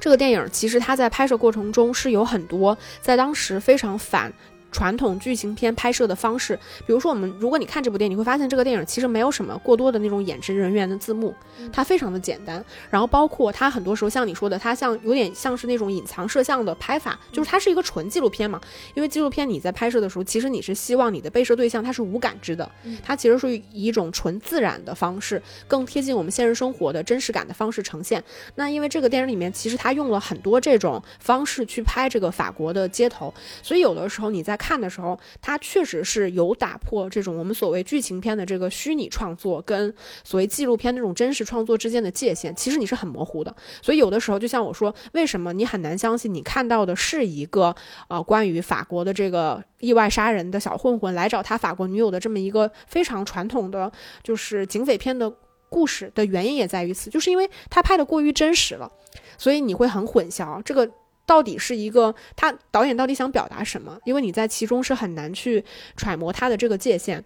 这个电影其实它在拍摄过程中是有很多在当时非常反。传统剧情片拍摄的方式，比如说我们，如果你看这部电影，你会发现这个电影其实没有什么过多的那种演职人员的字幕，它非常的简单。然后包括它很多时候像你说的，它像有点像是那种隐藏摄像的拍法，就是它是一个纯纪录片嘛。因为纪录片你在拍摄的时候，其实你是希望你的被摄对象它是无感知的，它其实是以一种纯自然的方式，更贴近我们现实生活的真实感的方式呈现。那因为这个电影里面其实它用了很多这种方式去拍这个法国的街头，所以有的时候你在看的时候，它确实是有打破这种我们所谓剧情片的这个虚拟创作跟所谓纪录片那种真实创作之间的界限，其实你是很模糊的。所以有的时候，就像我说，为什么你很难相信你看到的是一个呃关于法国的这个意外杀人的小混混来找他法国女友的这么一个非常传统的就是警匪片的故事的原因也在于此，就是因为他拍的过于真实了，所以你会很混淆这个。到底是一个他导演到底想表达什么？因为你在其中是很难去揣摩他的这个界限。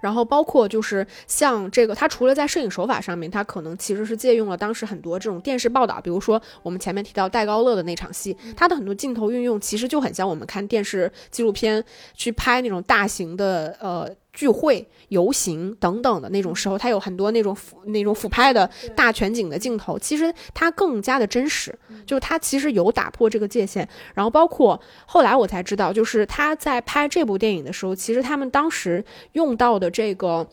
然后包括就是像这个，他除了在摄影手法上面，他可能其实是借用了当时很多这种电视报道，比如说我们前面提到戴高乐的那场戏，他的很多镜头运用其实就很像我们看电视纪录片去拍那种大型的呃。聚会、游行等等的那种时候，它有很多那种俯那种俯拍的大全景的镜头，其实它更加的真实，就是它其实有打破这个界限。然后包括后来我才知道，就是他在拍这部电影的时候，其实他们当时用到的这个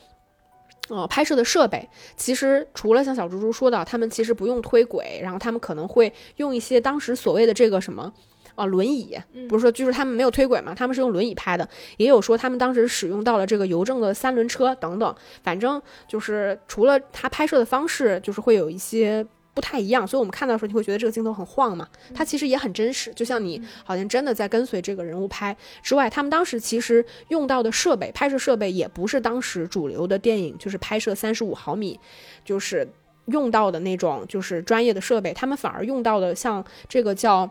呃拍摄的设备，其实除了像小猪猪说的，他们其实不用推轨，然后他们可能会用一些当时所谓的这个什么。啊，轮椅不是说就是他们没有推轨嘛？他们是用轮椅拍的，也有说他们当时使用到了这个邮政的三轮车等等。反正就是除了他拍摄的方式，就是会有一些不太一样，所以我们看到的时候，你会觉得这个镜头很晃嘛？它其实也很真实，就像你好像真的在跟随这个人物拍之外，他们当时其实用到的设备，拍摄设备也不是当时主流的电影，就是拍摄三十五毫米，就是用到的那种就是专业的设备，他们反而用到的像这个叫。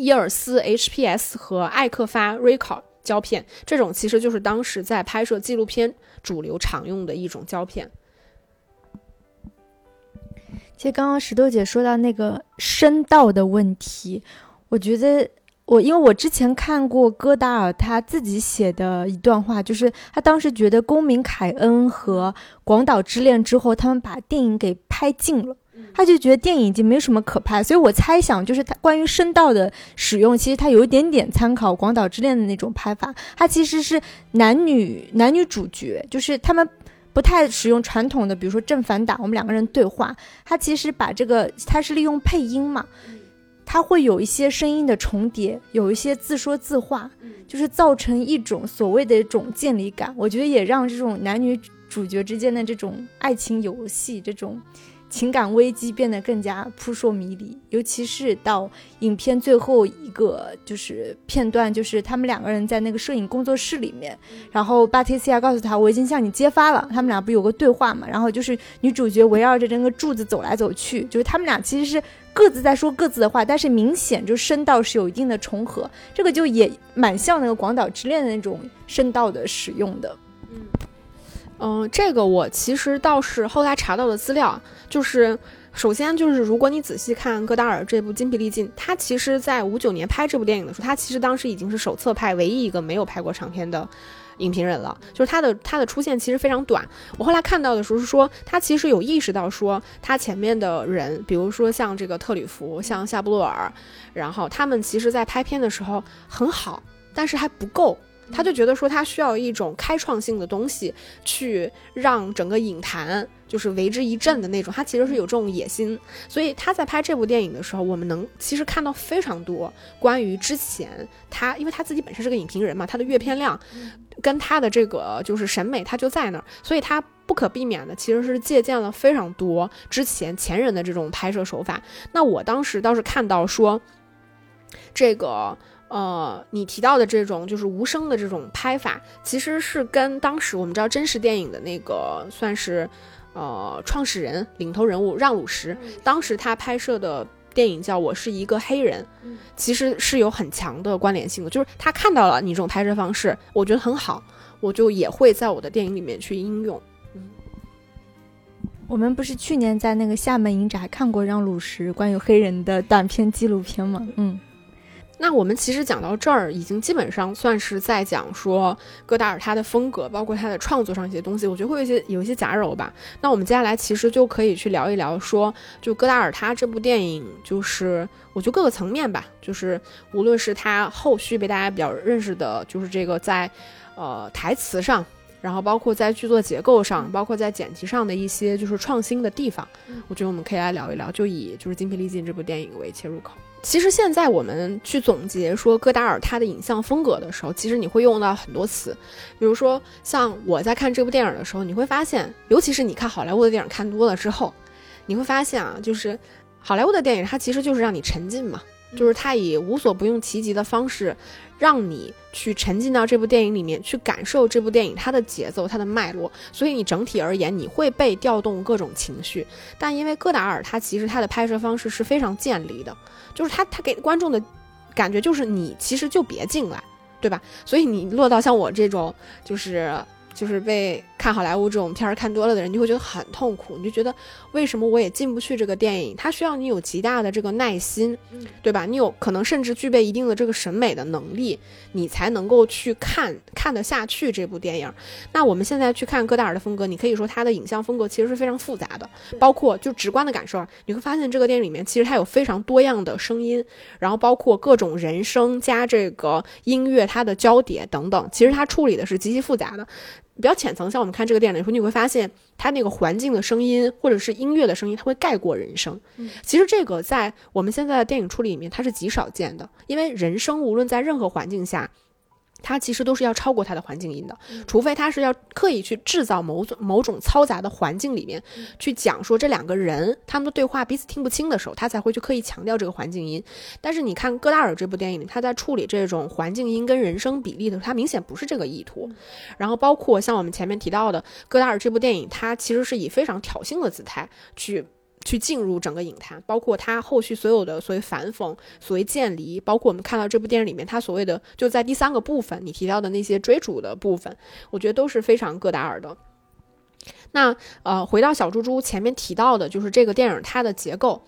伊尔斯 HPS 和艾克发 Recall 胶片，这种其实就是当时在拍摄纪录片主流常用的一种胶片。其实刚刚石头姐说到那个声道的问题，我觉得我因为我之前看过戈达尔他自己写的一段话，就是他当时觉得《公民凯恩》和《广岛之恋》之后，他们把电影给拍尽了。他就觉得电影已经没什么可拍，所以我猜想就是他关于声道的使用，其实他有一点点参考《广岛之恋》的那种拍法。他其实是男女男女主角，就是他们不太使用传统的，比如说正反打，我们两个人对话。他其实把这个，他是利用配音嘛，他会有一些声音的重叠，有一些自说自话，就是造成一种所谓的一种建立感。我觉得也让这种男女主角之间的这种爱情游戏这种。情感危机变得更加扑朔迷离，尤其是到影片最后一个就是片段，就是他们两个人在那个摄影工作室里面，然后巴提西亚告诉他我已经向你揭发了，他们俩不有个对话嘛？然后就是女主角围绕着这个柱子走来走去，就是他们俩其实是各自在说各自的话，但是明显就声道是有一定的重合，这个就也蛮像那个广岛之恋的那种声道的使用的，嗯。嗯，这个我其实倒是后来查到的资料，就是首先就是如果你仔细看戈达尔这部《筋疲力尽》，他其实在五九年拍这部电影的时候，他其实当时已经是手册派唯一一个没有拍过长片的影评人了，就是他的他的出现其实非常短。我后来看到的时候是说，他其实有意识到说，他前面的人，比如说像这个特吕弗、像夏布洛尔，然后他们其实在拍片的时候很好，但是还不够。他就觉得说，他需要一种开创性的东西，去让整个影坛就是为之一振的那种。他其实是有这种野心，所以他在拍这部电影的时候，我们能其实看到非常多关于之前他，因为他自己本身是个影评人嘛，他的阅片量跟他的这个就是审美，他就在那儿，所以他不可避免的其实是借鉴了非常多之前前人的这种拍摄手法。那我当时倒是看到说，这个。呃，你提到的这种就是无声的这种拍法，其实是跟当时我们知道真实电影的那个算是，呃，创始人、领头人物让鲁什，当时他拍摄的电影叫《我是一个黑人》，其实是有很强的关联性的。就是他看到了你这种拍摄方式，我觉得很好，我就也会在我的电影里面去应用。嗯，我们不是去年在那个厦门影展看过让鲁什关于黑人的短片纪录片吗？嗯。那我们其实讲到这儿，已经基本上算是在讲说戈达尔他的风格，包括他的创作上一些东西，我觉得会有一些有一些杂糅吧。那我们接下来其实就可以去聊一聊，说就戈达尔他这部电影，就是我觉得各个层面吧，就是无论是他后续被大家比较认识的，就是这个在呃台词上然后包括在剧作结构上，包括在剪辑上的一些就是创新的地方，我觉得我们可以来聊一聊，就以就是《精疲力尽》这部电影为切入口。其实现在我们去总结说戈达尔他的影像风格的时候，其实你会用到很多词，比如说像我在看这部电影的时候，你会发现，尤其是你看好莱坞的电影看多了之后，你会发现啊，就是好莱坞的电影它其实就是让你沉浸嘛，就是它以无所不用其极的方式，让你去沉浸到这部电影里面，去感受这部电影它的节奏、它的脉络，所以你整体而言你会被调动各种情绪。但因为戈达尔他其实他的拍摄方式是非常建立的。就是他，他给观众的感觉就是你其实就别进来，对吧？所以你落到像我这种，就是就是被。看好莱坞这种片儿看多了的人，就会觉得很痛苦。你就觉得为什么我也进不去这个电影？它需要你有极大的这个耐心，对吧？你有可能甚至具备一定的这个审美的能力，你才能够去看看得下去这部电影。那我们现在去看戈达尔的风格，你可以说他的影像风格其实是非常复杂的，包括就直观的感受，你会发现这个电影里面其实它有非常多样的声音，然后包括各种人声加这个音乐它的交叠等等，其实它处理的是极其复杂的。比较浅层，像我们看这个电影的时候，你会发现它那个环境的声音或者是音乐的声音，它会盖过人声。其实这个在我们现在的电影处理里面，它是极少见的，因为人声无论在任何环境下。它其实都是要超过它的环境音的，除非它是要刻意去制造某种某种嘈杂的环境里面去讲说这两个人他们的对话彼此听不清的时候，他才会去刻意强调这个环境音。但是你看戈达尔这部电影里，他在处理这种环境音跟人声比例的时候，他明显不是这个意图。然后包括像我们前面提到的戈达尔这部电影，他其实是以非常挑衅的姿态去。去进入整个影坛，包括他后续所有的所谓反讽、所谓渐离，包括我们看到这部电影里面他所谓的就在第三个部分你提到的那些追逐的部分，我觉得都是非常戈达尔的。那呃，回到小猪猪前面提到的，就是这个电影它的结构，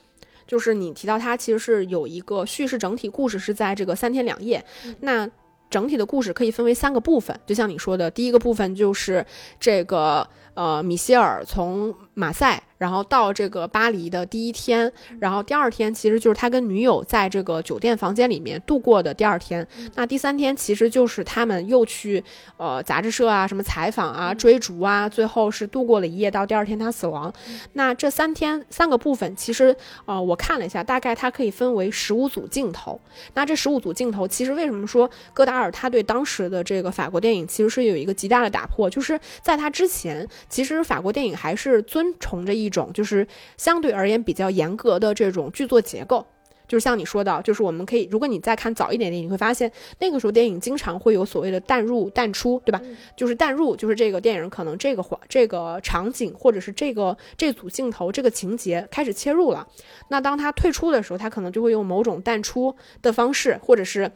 就是你提到它其实是有一个叙事整体故事是在这个三天两夜，那整体的故事可以分为三个部分，就像你说的，第一个部分就是这个呃米歇尔从马赛。然后到这个巴黎的第一天，然后第二天其实就是他跟女友在这个酒店房间里面度过的第二天。那第三天其实就是他们又去呃杂志社啊什么采访啊追逐啊，最后是度过了一夜，到第二天他死亡。那这三天三个部分其实呃我看了一下，大概它可以分为十五组镜头。那这十五组镜头其实为什么说戈达尔他对当时的这个法国电影其实是有一个极大的打破？就是在他之前，其实法国电影还是遵从着一。种就是相对而言比较严格的这种剧作结构，就是像你说的，就是我们可以，如果你再看早一点电影，你会发现那个时候电影经常会有所谓的淡入淡出，对吧？就是淡入，就是这个电影可能这个环这个场景或者是这个这组镜头这个情节开始切入了，那当他退出的时候，他可能就会用某种淡出的方式，或者是。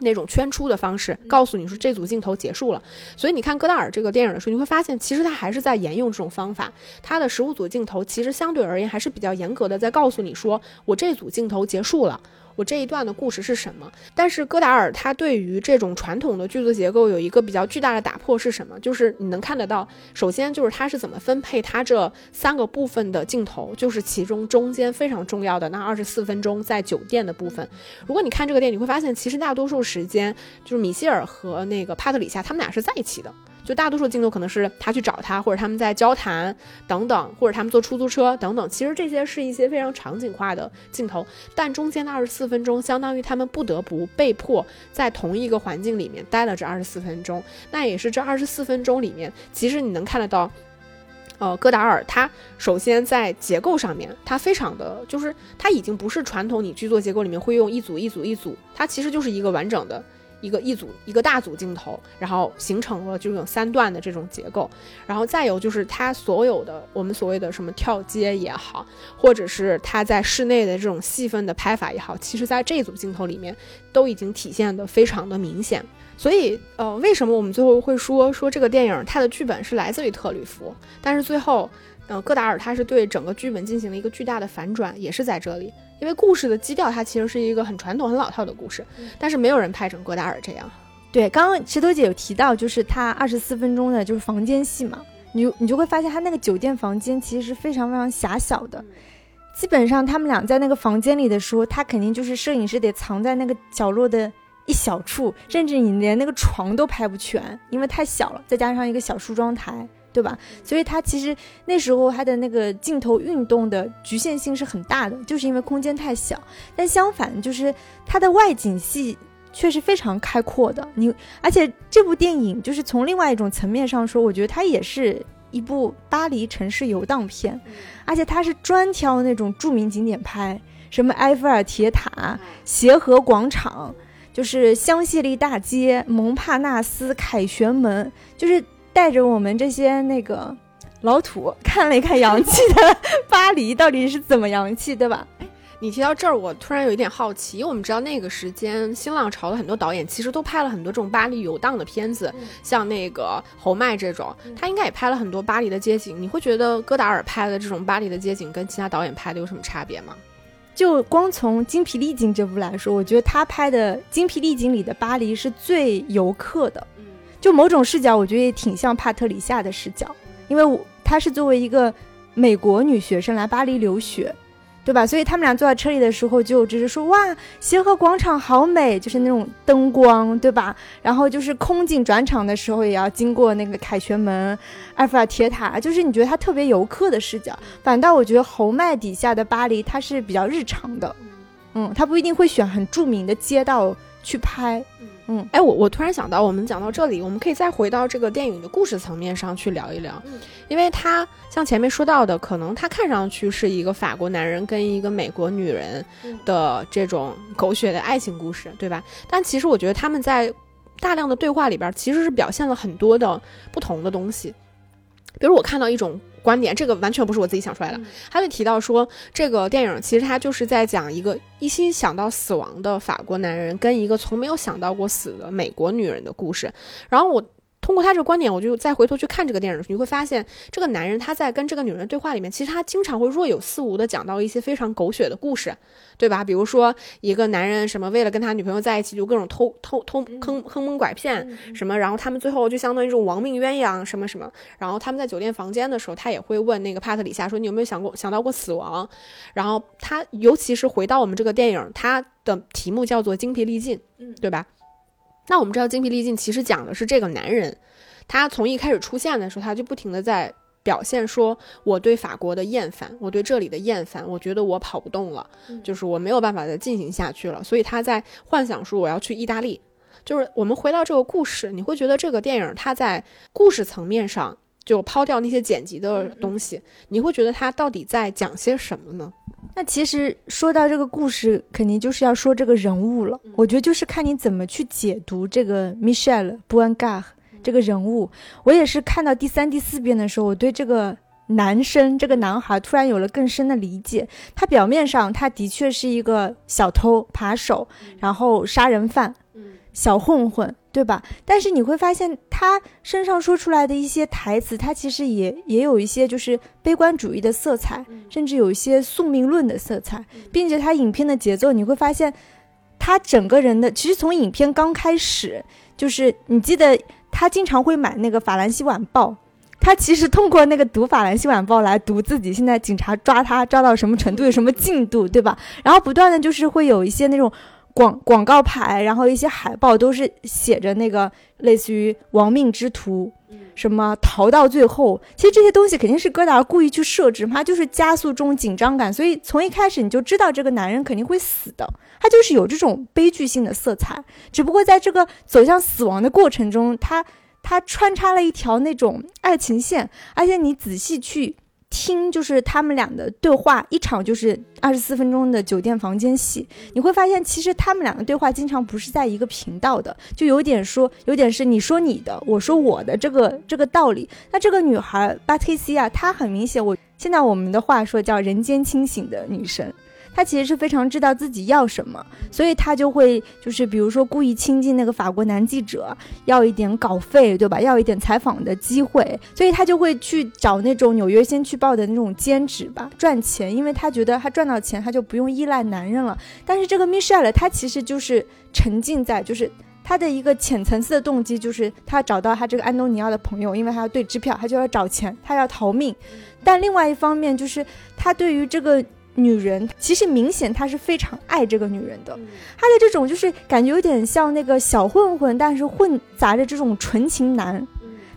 那种圈出的方式，告诉你说这组镜头结束了。所以你看戈达尔这个电影的时候，你会发现，其实他还是在沿用这种方法。他的十五组镜头其实相对而言还是比较严格的，在告诉你说我这组镜头结束了。我这一段的故事是什么？但是戈达尔他对于这种传统的剧作结构有一个比较巨大的打破是什么？就是你能看得到，首先就是他是怎么分配他这三个部分的镜头，就是其中中间非常重要的那二十四分钟在酒店的部分。如果你看这个电影，你会发现其实大多数时间就是米歇尔和那个帕特里夏他们俩是在一起的。就大多数镜头可能是他去找他，或者他们在交谈等等，或者他们坐出租车等等。其实这些是一些非常场景化的镜头，但中间的二十四分钟，相当于他们不得不被迫在同一个环境里面待了这二十四分钟。那也是这二十四分钟里面，其实你能看得到，呃，戈达尔他首先在结构上面，他非常的就是他已经不是传统你剧作结构里面会用一组一组一组，它其实就是一个完整的。一个一组一个大组镜头，然后形成了这种三段的这种结构，然后再有就是它所有的我们所谓的什么跳接也好，或者是它在室内的这种细分的拍法也好，其实在这组镜头里面都已经体现的非常的明显。所以，呃，为什么我们最后会说说这个电影它的剧本是来自于特吕弗，但是最后，呃，戈达尔他是对整个剧本进行了一个巨大的反转，也是在这里。因为故事的基调，它其实是一个很传统、很老套的故事，但是没有人拍成戈达尔这样。对，刚刚石头姐有提到，就是他二十四分钟的就是房间戏嘛，你你就会发现他那个酒店房间其实是非常非常狭小的，基本上他们俩在那个房间里的时候，他肯定就是摄影师得藏在那个角落的一小处，甚至你连那个床都拍不全，因为太小了，再加上一个小梳妆台，对吧？所以它其实那时候它的那个镜头运动的局限性是很大的，就是因为空间太小。但相反，就是它的外景戏却是非常开阔的。你而且这部电影就是从另外一种层面上说，我觉得它也是一部巴黎城市游荡片，而且它是专挑那种著名景点拍，什么埃菲尔铁塔、协和广场。就是香榭丽大街、蒙帕纳斯、凯旋门，就是带着我们这些那个老土 (laughs) 看了一看洋气的巴黎到底是怎么洋气，对吧？你提到这儿，我突然有一点好奇，因为我们知道那个时间新浪潮的很多导演其实都拍了很多这种巴黎游荡的片子，像那个侯麦这种，他应该也拍了很多巴黎的街景。你会觉得戈达尔拍的这种巴黎的街景跟其他导演拍的有什么差别吗？就光从《精疲力尽》这部来说，我觉得他拍的《精疲力尽》里的巴黎是最游客的。就某种视角，我觉得也挺像帕特里夏的视角，因为我她是作为一个美国女学生来巴黎留学。对吧？所以他们俩坐在车里的时候，就只是说哇，协和广场好美，就是那种灯光，对吧？然后就是空景转场的时候，也要经过那个凯旋门、埃菲尔铁塔，就是你觉得它特别游客的视角。反倒我觉得侯麦底下的巴黎，它是比较日常的，嗯，他不一定会选很著名的街道去拍。哎，我我突然想到，我们讲到这里，我们可以再回到这个电影的故事层面上去聊一聊，因为他像前面说到的，可能他看上去是一个法国男人跟一个美国女人的这种狗血的爱情故事，对吧？但其实我觉得他们在大量的对话里边，其实是表现了很多的不同的东西，比如我看到一种。观点这个完全不是我自己想出来的。他就提到说，这个电影其实他就是在讲一个一心想到死亡的法国男人跟一个从没有想到过死的美国女人的故事。然后我。通过他这个观点，我就再回头去看这个电影，你会发现这个男人他在跟这个女人对话里面，其实他经常会若有似无的讲到一些非常狗血的故事，对吧？比如说一个男人什么为了跟他女朋友在一起，就各种偷偷偷坑坑蒙拐骗什么，然后他们最后就相当于这种亡命鸳鸯什么什么。然后他们在酒店房间的时候，他也会问那个帕特里夏说：“你有没有想过想到过死亡？”然后他尤其是回到我们这个电影，他的题目叫做“精疲力尽”，对吧？那我们知道精疲力尽其实讲的是这个男人，他从一开始出现的时候，他就不停的在表现说我对法国的厌烦，我对这里的厌烦，我觉得我跑不动了，就是我没有办法再进行下去了，所以他在幻想说我要去意大利。就是我们回到这个故事，你会觉得这个电影它在故事层面上就抛掉那些剪辑的东西，你会觉得他到底在讲些什么呢？那其实说到这个故事，肯定就是要说这个人物了。我觉得就是看你怎么去解读这个 Michelle b u n g a r 这个人物。我也是看到第三、第四遍的时候，我对这个男生、这个男孩突然有了更深的理解。他表面上他的确是一个小偷、扒手，然后杀人犯。小混混，对吧？但是你会发现他身上说出来的一些台词，他其实也也有一些就是悲观主义的色彩，甚至有一些宿命论的色彩，并且他影片的节奏，你会发现他整个人的其实从影片刚开始，就是你记得他经常会买那个《法兰西晚报》，他其实通过那个读《法兰西晚报》来读自己现在警察抓他抓到什么程度，有什么进度，对吧？然后不断的就是会有一些那种。广广告牌，然后一些海报都是写着那个类似于“亡命之徒”，什么逃到最后。其实这些东西肯定是戈达尔故意去设置，他就是加速这种紧张感。所以从一开始你就知道这个男人肯定会死的，他就是有这种悲剧性的色彩。只不过在这个走向死亡的过程中，他他穿插了一条那种爱情线，而且你仔细去。听，就是他们俩的对话，一场就是二十四分钟的酒店房间戏，你会发现其实他们俩的对话经常不是在一个频道的，就有点说，有点是你说你的，我说我的这个这个道理。那这个女孩巴特西啊，她很明显，我现在我们的话说叫人间清醒的女神。他其实是非常知道自己要什么，所以他就会就是比如说故意亲近那个法国男记者，要一点稿费，对吧？要一点采访的机会，所以他就会去找那种纽约先驱报的那种兼职吧，赚钱，因为他觉得他赚到钱，他就不用依赖男人了。但是这个 Michelle，他其实就是沉浸在，就是他的一个浅层次的动机，就是他找到他这个安东尼奥的朋友，因为他要兑支票，他就要找钱，他要逃命。但另外一方面，就是他对于这个。女人，其实明显他是非常爱这个女人的。他的这种就是感觉有点像那个小混混，但是混杂着这种纯情男。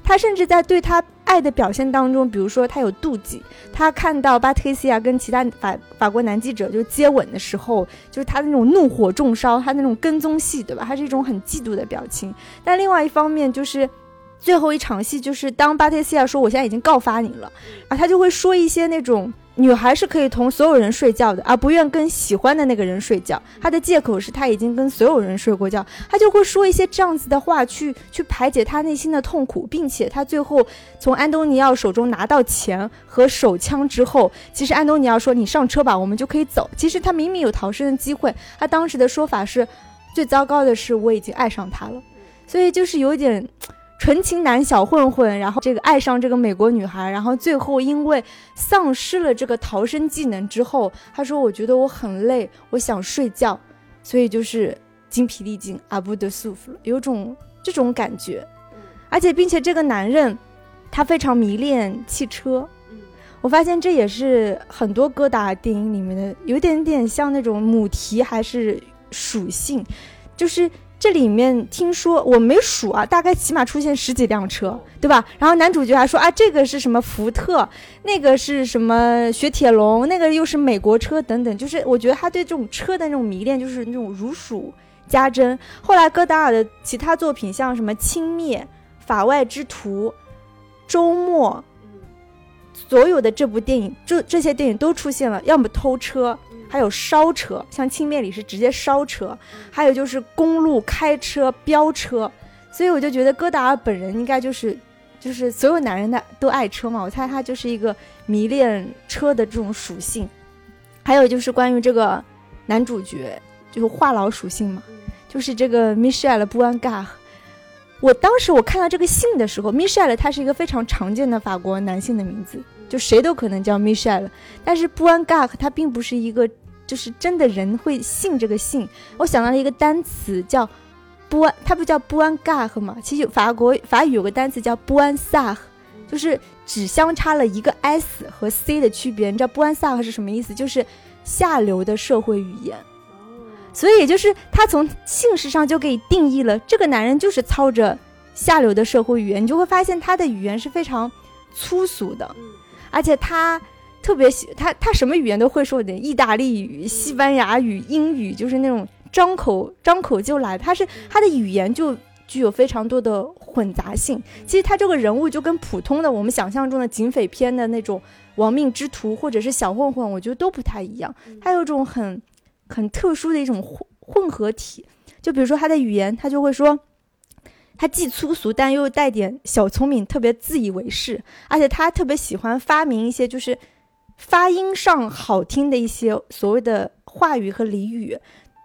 他甚至在对他爱的表现当中，比如说他有妒忌，他看到巴特西亚跟其他法法国男记者就接吻的时候，就是他的那种怒火中烧，他那种跟踪戏，对吧？他是一种很嫉妒的表情。但另外一方面就是。最后一场戏就是当巴特西亚说我现在已经告发你了，啊，他就会说一些那种女孩是可以同所有人睡觉的，而不愿跟喜欢的那个人睡觉。她的借口是她已经跟所有人睡过觉，她就会说一些这样子的话去去排解她内心的痛苦，并且她最后从安东尼奥手中拿到钱和手枪之后，其实安东尼奥说你上车吧，我们就可以走。其实他明明有逃生的机会，他当时的说法是，最糟糕的是我已经爱上他了，所以就是有点。纯情男小混混，然后这个爱上这个美国女孩，然后最后因为丧失了这个逃生技能之后，他说：“我觉得我很累，我想睡觉，所以就是精疲力尽，阿不得舒服了，有种这种感觉。而且，并且这个男人他非常迷恋汽车，我发现这也是很多戈达电影里面的有点点像那种母题还是属性，就是。这里面听说我没数啊，大概起码出现十几辆车，对吧？然后男主角还说啊，这个是什么福特，那个是什么雪铁龙，那个又是美国车等等。就是我觉得他对这种车的那种迷恋，就是那种如数家珍。后来戈达尔的其他作品，像什么《轻蔑》《法外之徒》《周末》，所有的这部电影，这这些电影都出现了，要么偷车。还有烧车，像《轻蔑》里是直接烧车，还有就是公路开车飙车，所以我就觉得戈达尔本人应该就是，就是所有男人的都爱车嘛，我猜他就是一个迷恋车的这种属性。还有就是关于这个男主角，就是话痨属性嘛，就是这个 Michel b u a n g a 我当时我看到这个姓的时候，Michel 他是一个非常常见的法国男性的名字。就谁都可能叫 Michelle，但是布安嘎克他并不是一个，就是真的人会姓这个姓。我想到了一个单词叫布安，它不叫布安嘎克吗？其实法国法语有个单词叫布安萨克，就是只相差了一个 s 和 c 的区别。你知道布安萨克是什么意思？就是下流的社会语言。所以也就是他从姓氏上就给定义了这个男人就是操着下流的社会语言，你就会发现他的语言是非常粗俗的。而且他特别喜他他什么语言都会说点意大利语、西班牙语、英语，就是那种张口张口就来。他是他的语言就具有非常多的混杂性。其实他这个人物就跟普通的我们想象中的警匪片的那种亡命之徒或者是小混混，我觉得都不太一样。他有种很很特殊的一种混混合体。就比如说他的语言，他就会说。他既粗俗，但又带点小聪明，特别自以为是。而且他特别喜欢发明一些就是发音上好听的一些所谓的话语和俚语。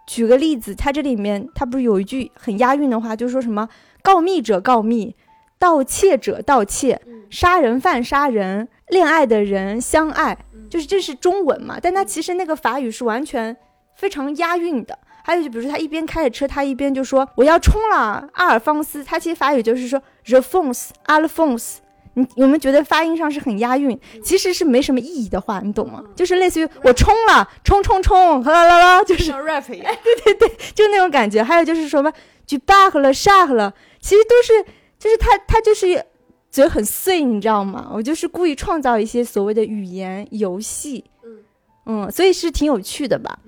举个例子，他这里面他不是有一句很押韵的话，就说什么“告密者告密，盗窃者盗窃，杀人犯杀人，恋爱的人相爱”，就是这是中文嘛？但他其实那个法语是完全非常押韵的。还有就比如说，他一边开着车，他一边就说我要冲了，阿尔方斯。他其实法语就是说 r e f o n s a l f o n s 你有没有觉得发音上是很押韵？其实是没什么意义的话，你懂吗？就是类似于我冲了，冲冲冲，啦啦啦，(laughs) 就是 rap 一样。(laughs) 对对对，就那种感觉。还有就是什么就 bug 了，shark 了，其实都是就是他他就是嘴很碎，你知道吗？我就是故意创造一些所谓的语言游戏，嗯嗯，所以是挺有趣的吧。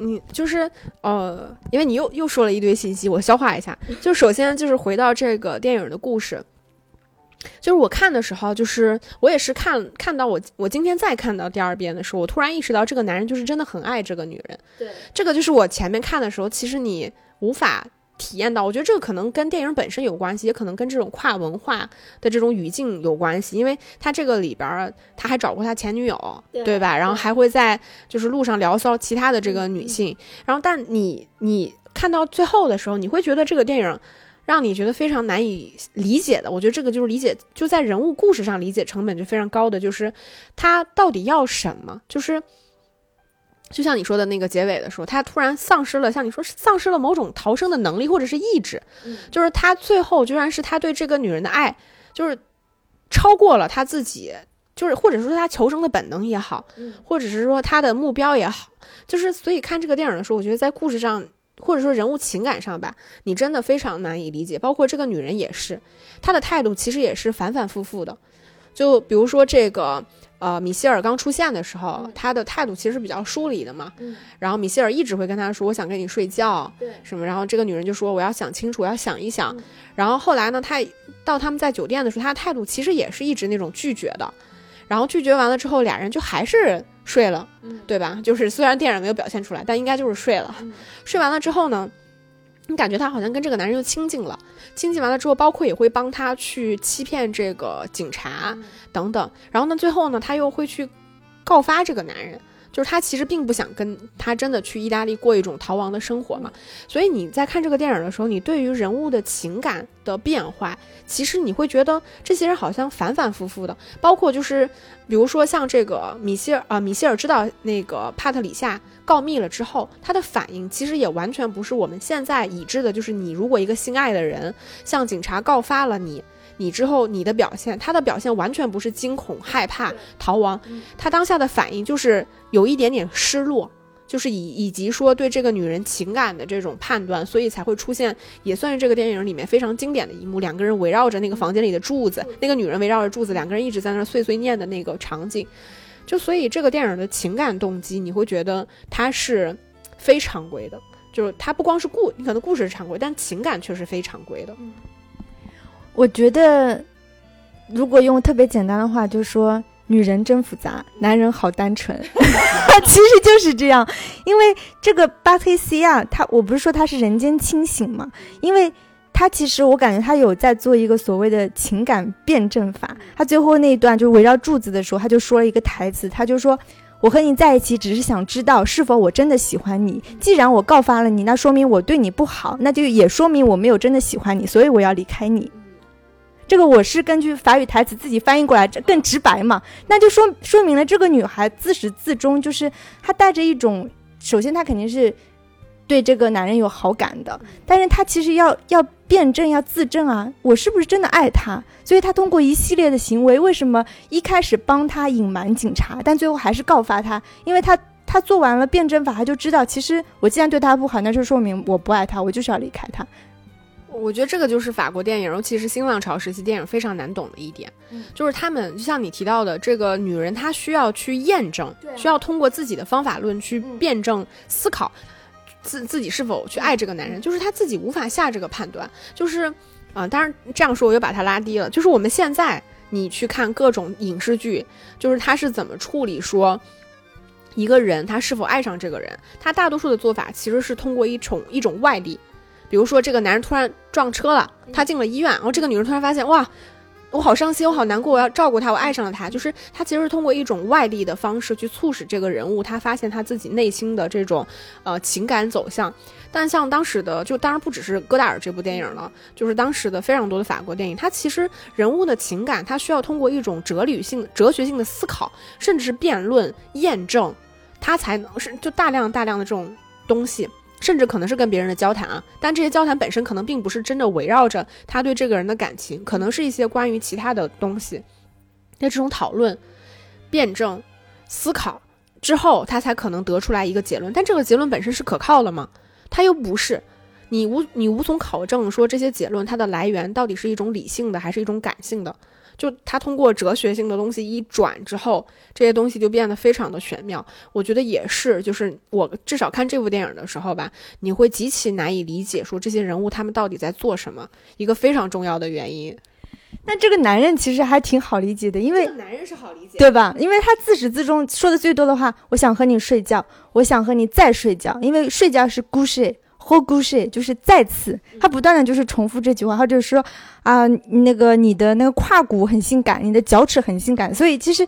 你就是呃，因为你又又说了一堆信息，我消化一下。(laughs) 就首先就是回到这个电影的故事，就是我看的时候，就是我也是看看到我我今天再看到第二遍的时候，我突然意识到这个男人就是真的很爱这个女人。对，这个就是我前面看的时候，其实你无法。体验到，我觉得这个可能跟电影本身有关系，也可能跟这种跨文化的这种语境有关系。因为他这个里边儿，他还找过他前女友，对吧？然后还会在就是路上聊骚其他的这个女性。然后，但你你看到最后的时候，你会觉得这个电影让你觉得非常难以理解的。我觉得这个就是理解，就在人物故事上理解成本就非常高的，就是他到底要什么，就是。就像你说的那个结尾的时候，他突然丧失了，像你说丧失了某种逃生的能力或者是意志，就是他最后居然是他对这个女人的爱，就是超过了他自己，就是或者说他求生的本能也好，或者是说他的目标也好，就是所以看这个电影的时候，我觉得在故事上或者说人物情感上吧，你真的非常难以理解。包括这个女人也是，她的态度其实也是反反复复的。就比如说这个。呃，米歇尔刚出现的时候，他的态度其实是比较疏离的嘛。嗯。然后米歇尔一直会跟他说：“我想跟你睡觉。”对。什么？然后这个女人就说：“我要想清楚，我要想一想。”然后后来呢，他到他们在酒店的时候，他的态度其实也是一直那种拒绝的。然后拒绝完了之后，俩人就还是睡了，对吧？就是虽然电影没有表现出来，但应该就是睡了。睡完了之后呢？你感觉她好像跟这个男人又亲近了，亲近完了之后，包括也会帮他去欺骗这个警察等等，然后呢，最后呢，他又会去告发这个男人。就是他其实并不想跟他真的去意大利过一种逃亡的生活嘛，所以你在看这个电影的时候，你对于人物的情感的变化，其实你会觉得这些人好像反反复复的，包括就是比如说像这个米歇尔啊，米歇尔知道那个帕特里夏告密了之后，他的反应其实也完全不是我们现在已知的，就是你如果一个心爱的人向警察告发了你。你之后你的表现，他的表现完全不是惊恐、害怕、逃亡，他当下的反应就是有一点点失落，就是以以及说对这个女人情感的这种判断，所以才会出现，也算是这个电影里面非常经典的一幕，两个人围绕着那个房间里的柱子，那个女人围绕着柱子，两个人一直在那碎碎念的那个场景，就所以这个电影的情感动机，你会觉得它是非常规的，就是它不光是故，你可能故事是常规，但情感却是非常规的。我觉得，如果用特别简单的话，就说女人真复杂，男人好单纯，(laughs) 其实就是这样。因为这个巴特西亚，他我不是说他是人间清醒嘛，因为他其实我感觉他有在做一个所谓的情感辩证法。他最后那一段就围绕柱子的时候，他就说了一个台词，他就说：“我和你在一起，只是想知道是否我真的喜欢你。既然我告发了你，那说明我对你不好，那就也说明我没有真的喜欢你，所以我要离开你。”这个我是根据法语台词自己翻译过来，这更直白嘛？那就说说明了这个女孩自始至终就是她带着一种，首先她肯定是对这个男人有好感的，但是她其实要要辩证要自证啊，我是不是真的爱他？所以她通过一系列的行为，为什么一开始帮他隐瞒警察，但最后还是告发他？因为他他做完了辩证法，他就知道，其实我既然对他不好，那就说明我不爱他，我就是要离开他。我觉得这个就是法国电影，尤其是新浪潮时期电影非常难懂的一点，就是他们就像你提到的，这个女人她需要去验证，需要通过自己的方法论去辩证思考，自自己是否去爱这个男人，就是她自己无法下这个判断，就是啊，当然这样说我又把它拉低了，就是我们现在你去看各种影视剧，就是他是怎么处理说一个人他是否爱上这个人，他大多数的做法其实是通过一种一种外力。比如说，这个男人突然撞车了，他进了医院，然后这个女人突然发现，哇，我好伤心，我好难过，我要照顾他，我爱上了他。就是他其实是通过一种外力的方式去促使这个人物，他发现他自己内心的这种呃情感走向。但像当时的，就当然不只是戈达尔这部电影了，就是当时的非常多的法国电影，它其实人物的情感，它需要通过一种哲理性、哲学性的思考，甚至是辩论、验证，它才能是就大量大量的这种东西。甚至可能是跟别人的交谈啊，但这些交谈本身可能并不是真的围绕着他对这个人的感情，可能是一些关于其他的东西。那这种讨论、辩证、思考之后，他才可能得出来一个结论。但这个结论本身是可靠的吗？他又不是，你无你无从考证说这些结论它的来源到底是一种理性的还是一种感性的。就他通过哲学性的东西一转之后，这些东西就变得非常的玄妙。我觉得也是，就是我至少看这部电影的时候吧，你会极其难以理解说这些人物他们到底在做什么，一个非常重要的原因。那这个男人其实还挺好理解的，因为男人是好理解，对吧？因为他自始至终说的最多的话，我想和你睡觉，我想和你再睡觉，因为睡觉是故事。或故事就是再次，他不断的就是重复这句话，或者说啊，那个你的那个胯骨很性感，你的脚趾很性感，所以其实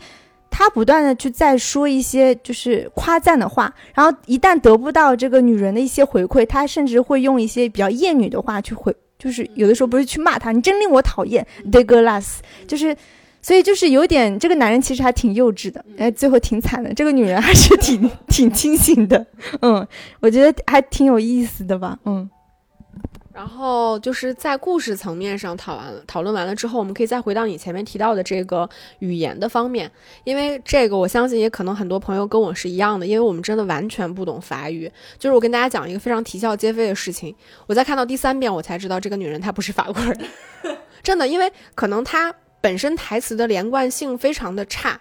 他不断的去再说一些就是夸赞的话，然后一旦得不到这个女人的一些回馈，他甚至会用一些比较厌女的话去回，就是有的时候不是去骂他，你真令我讨厌 d e g l a s 就是。所以就是有点，这个男人其实还挺幼稚的，哎，最后挺惨的。这个女人还是挺 (laughs) 挺清醒的，嗯，我觉得还挺有意思的吧，嗯。然后就是在故事层面上讨完讨论完了之后，我们可以再回到你前面提到的这个语言的方面，因为这个我相信也可能很多朋友跟我是一样的，因为我们真的完全不懂法语。就是我跟大家讲一个非常啼笑皆非的事情，我在看到第三遍我才知道这个女人她不是法国人，(laughs) 真的，因为可能她本身台词的连贯性非常的差。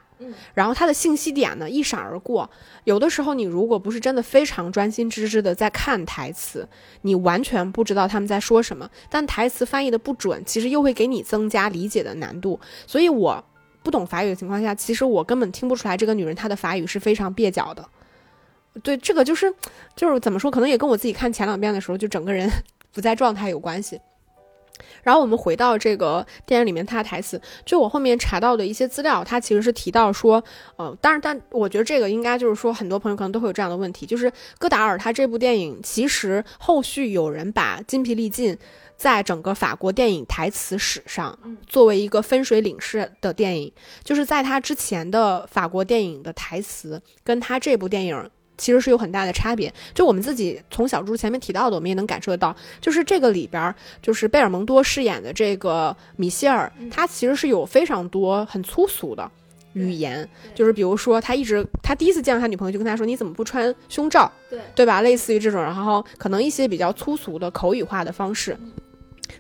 然后它的信息点呢一闪而过，有的时候你如果不是真的非常专心致志的在看台词，你完全不知道他们在说什么。但台词翻译的不准，其实又会给你增加理解的难度。所以我不懂法语的情况下，其实我根本听不出来这个女人她的法语是非常蹩脚的。对，这个就是就是怎么说，可能也跟我自己看前两遍的时候就整个人 (laughs) 不在状态有关系。然后我们回到这个电影里面，他的台词，就我后面查到的一些资料，他其实是提到说，呃，当然，但我觉得这个应该就是说，很多朋友可能都会有这样的问题，就是戈达尔他这部电影，其实后续有人把筋疲力尽在整个法国电影台词史上作为一个分水岭式的电影，就是在他之前的法国电影的台词，跟他这部电影。其实是有很大的差别，就我们自己从小猪前面提到的，我们也能感受得到，就是这个里边，就是贝尔蒙多饰演的这个米歇尔，他其实是有非常多很粗俗的语言，就是比如说他一直他第一次见到他女朋友就跟他说你怎么不穿胸罩，对对吧？类似于这种，然后可能一些比较粗俗的口语化的方式。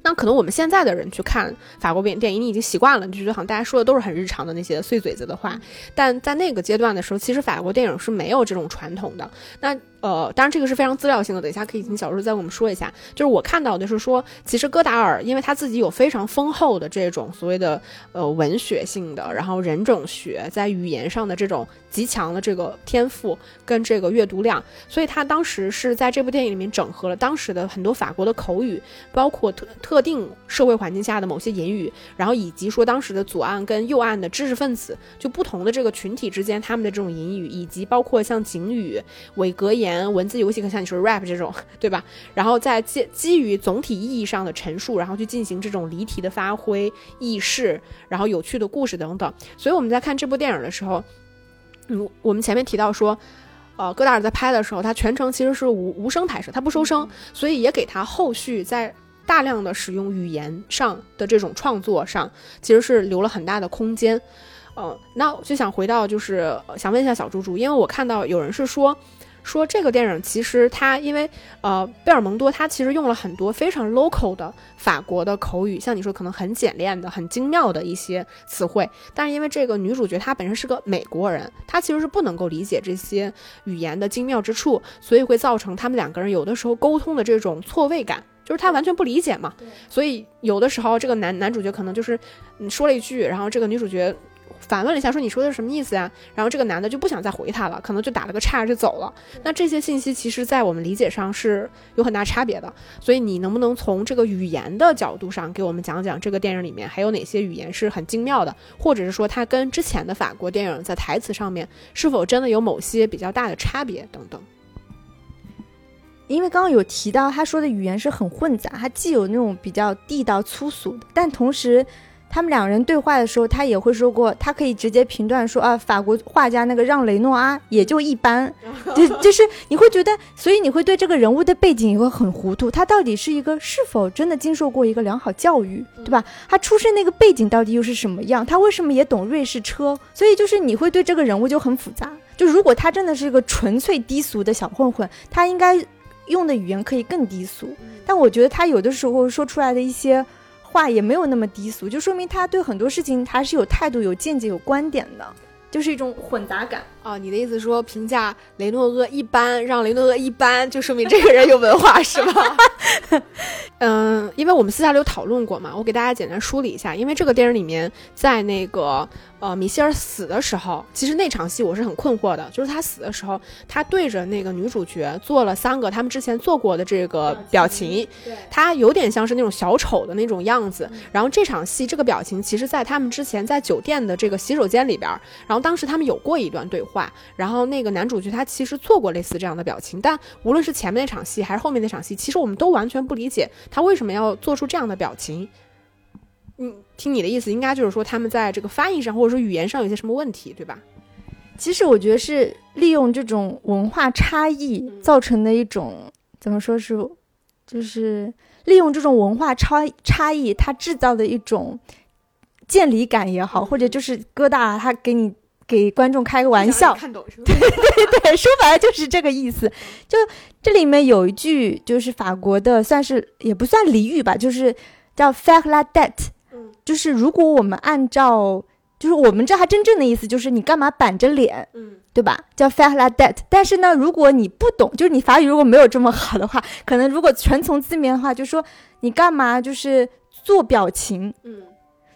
那可能我们现在的人去看法国电影，电影你已经习惯了，你就觉得好像大家说的都是很日常的那些碎嘴子的话。但在那个阶段的时候，其实法国电影是没有这种传统的。那呃，当然这个是非常资料性的，等一下可以请小叔再跟我们说一下。就是我看到的是说，其实戈达尔因为他自己有非常丰厚的这种所谓的呃文学性的，然后人种学在语言上的这种极强的这个天赋跟这个阅读量，所以他当时是在这部电影里面整合了当时的很多法国的口语，包括特特定社会环境下的某些言语，然后以及说当时的左岸跟右岸的知识分子，就不同的这个群体之间他们的这种言语，以及包括像警语、伪格言。文字游戏，可像你说 rap 这种，(laughs) 对吧？然后在基基于总体意义上的陈述，然后去进行这种离题的发挥、意识，然后有趣的故事等等。所以我们在看这部电影的时候，嗯，我们前面提到说，呃，戈达尔在拍的时候，他全程其实是无无声拍摄，他不收声，所以也给他后续在大量的使用语言上的这种创作上，其实是留了很大的空间。嗯，那就想回到，就是想问一下小猪猪，因为我看到有人是说。说这个电影其实它因为呃贝尔蒙多他其实用了很多非常 local 的法国的口语，像你说可能很简练的、很精妙的一些词汇，但是因为这个女主角她本身是个美国人，她其实是不能够理解这些语言的精妙之处，所以会造成他们两个人有的时候沟通的这种错位感，就是他完全不理解嘛。所以有的时候这个男男主角可能就是你说了一句，然后这个女主角。反问了一下，说你说的是什么意思呀？然后这个男的就不想再回他了，可能就打了个岔就走了。那这些信息其实，在我们理解上是有很大差别的。所以你能不能从这个语言的角度上给我们讲讲这个电影里面还有哪些语言是很精妙的，或者是说它跟之前的法国电影在台词上面是否真的有某些比较大的差别等等？因为刚刚有提到他说的语言是很混杂，他既有那种比较地道粗俗的，但同时。他们两人对话的时候，他也会说过，他可以直接评断说啊，法国画家那个让雷诺阿也就一般，(laughs) 就就是你会觉得，所以你会对这个人物的背景也会很糊涂，他到底是一个是否真的经受过一个良好教育，对吧？他出身那个背景到底又是什么样？他为什么也懂瑞士车？所以就是你会对这个人物就很复杂。就如果他真的是一个纯粹低俗的小混混，他应该用的语言可以更低俗。但我觉得他有的时候说出来的一些。话也没有那么低俗，就说明他对很多事情他是有态度、有见解、有观点的，就是一种混杂感。啊。你的意思说评价雷诺阿一般，让雷诺阿一般，就说明这个人有文化是吧？(laughs) 嗯，因为我们私下里有讨论过嘛，我给大家简单梳理一下，因为这个电影里面在那个。呃，米歇尔死的时候，其实那场戏我是很困惑的，就是他死的时候，他对着那个女主角做了三个他们之前做过的这个表情，他有点像是那种小丑的那种样子。然后这场戏这个表情，其实在他们之前在酒店的这个洗手间里边，然后当时他们有过一段对话，然后那个男主角他其实做过类似这样的表情，但无论是前面那场戏还是后面那场戏，其实我们都完全不理解他为什么要做出这样的表情。嗯，听你的意思，应该就是说他们在这个翻译上或者说语言上有些什么问题，对吧？其实我觉得是利用这种文化差异造成的一种怎么说是就是利用这种文化差差异，它制造的一种见离感也好，或者就是疙瘩，他给你给观众开个玩笑，看懂是吧？对 (laughs) 对对，说白了就是这个意思。就这里面有一句，就是法国的，算是也不算俚语吧，就是叫 “faire la dette”，嗯就是如果我们按照，就是我们知道它真正的意思，就是你干嘛板着脸，嗯对吧？叫 faire la dette。但是呢，如果你不懂，就是你法语如果没有这么好的话，可能如果纯从字面的话，就说你干嘛就是做表情，嗯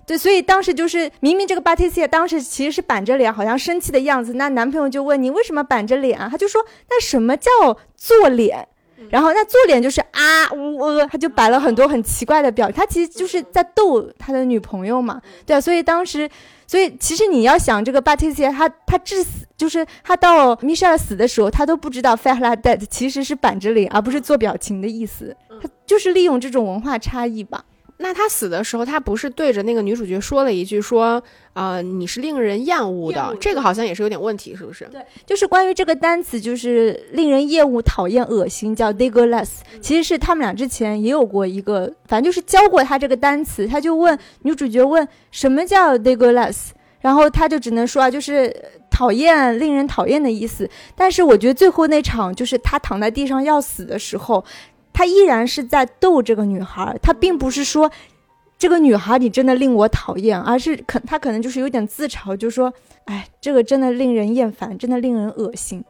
对，所以当时就是明明这个巴蒂西亚当时其实是板着脸，好像生气的样子。那男朋友就问你为什么板着脸啊？他就说那什么叫做脸？然后那做脸就是啊呜呃，他就摆了很多很奇怪的表情。他其实就是在逗他的女朋友嘛，对啊。所以当时，所以其实你要想这个巴蒂西亚，他他致死就是他到米歇尔死的时候，他都不知道 f a l a dead 其实是板着脸，而不是做表情的意思。他就是利用这种文化差异吧。那他死的时候，他不是对着那个女主角说了一句说，呃，你是令人厌恶的，这个好像也是有点问题，是不是？对就是关于这个单词，就是令人厌恶、讨厌、恶心，叫 dégueulasse。其实是他们俩之前也有过一个，反正就是教过他这个单词，他就问女主角问什么叫 dégueulasse，然后他就只能说啊，就是讨厌、令人讨厌的意思。但是我觉得最后那场，就是他躺在地上要死的时候，他依然是在逗这个女孩，他并不是说。这个女孩，你真的令我讨厌，而是可他可能就是有点自嘲，就说，哎，这个真的令人厌烦，真的令人恶心。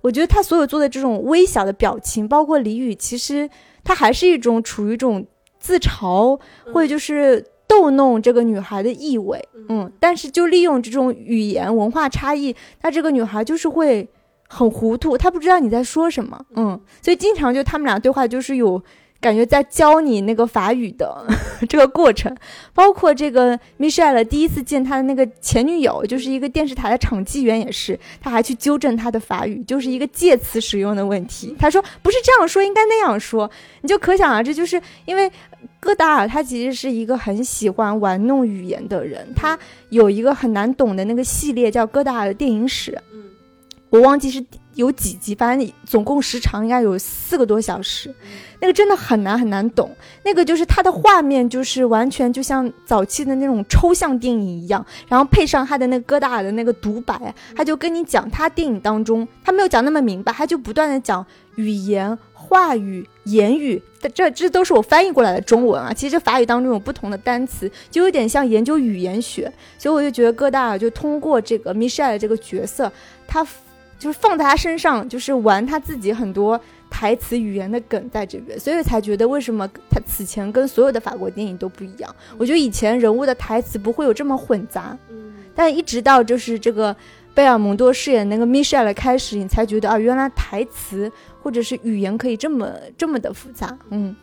我觉得他所有做的这种微小的表情，包括俚语，其实他还是一种处于一种自嘲或者就是逗弄这个女孩的意味。嗯，但是就利用这种语言文化差异，那这个女孩就是会很糊涂，他不知道你在说什么。嗯，所以经常就他们俩对话就是有。感觉在教你那个法语的 (laughs) 这个过程，包括这个 Michelle 第一次见他的那个前女友，就是一个电视台的场记员，也是，他还去纠正他的法语，就是一个介词使用的问题。他说不是这样说，应该那样说。你就可想而知，就是因为戈达尔他其实是一个很喜欢玩弄语言的人，他有一个很难懂的那个系列叫戈达尔的电影史，嗯，我忘记是有几集，反正总共时长应该有四个多小时。那个真的很难很难懂，那个就是它的画面就是完全就像早期的那种抽象电影一样，然后配上他的那个戈达尔的那个独白，他就跟你讲他电影当中他没有讲那么明白，他就不断的讲语言、话语、言语，这这都是我翻译过来的中文啊。其实法语当中有不同的单词，就有点像研究语言学，所以我就觉得戈达尔就通过这个 Michelle 这个角色，他就是放在他身上，就是玩他自己很多。台词语言的梗在这边，所以才觉得为什么他此前跟所有的法国电影都不一样。我觉得以前人物的台词不会有这么混杂，嗯，但一直到就是这个贝尔蒙多饰演那个 Michelle 开始，你才觉得啊，原来台词或者是语言可以这么这么的复杂。嗯，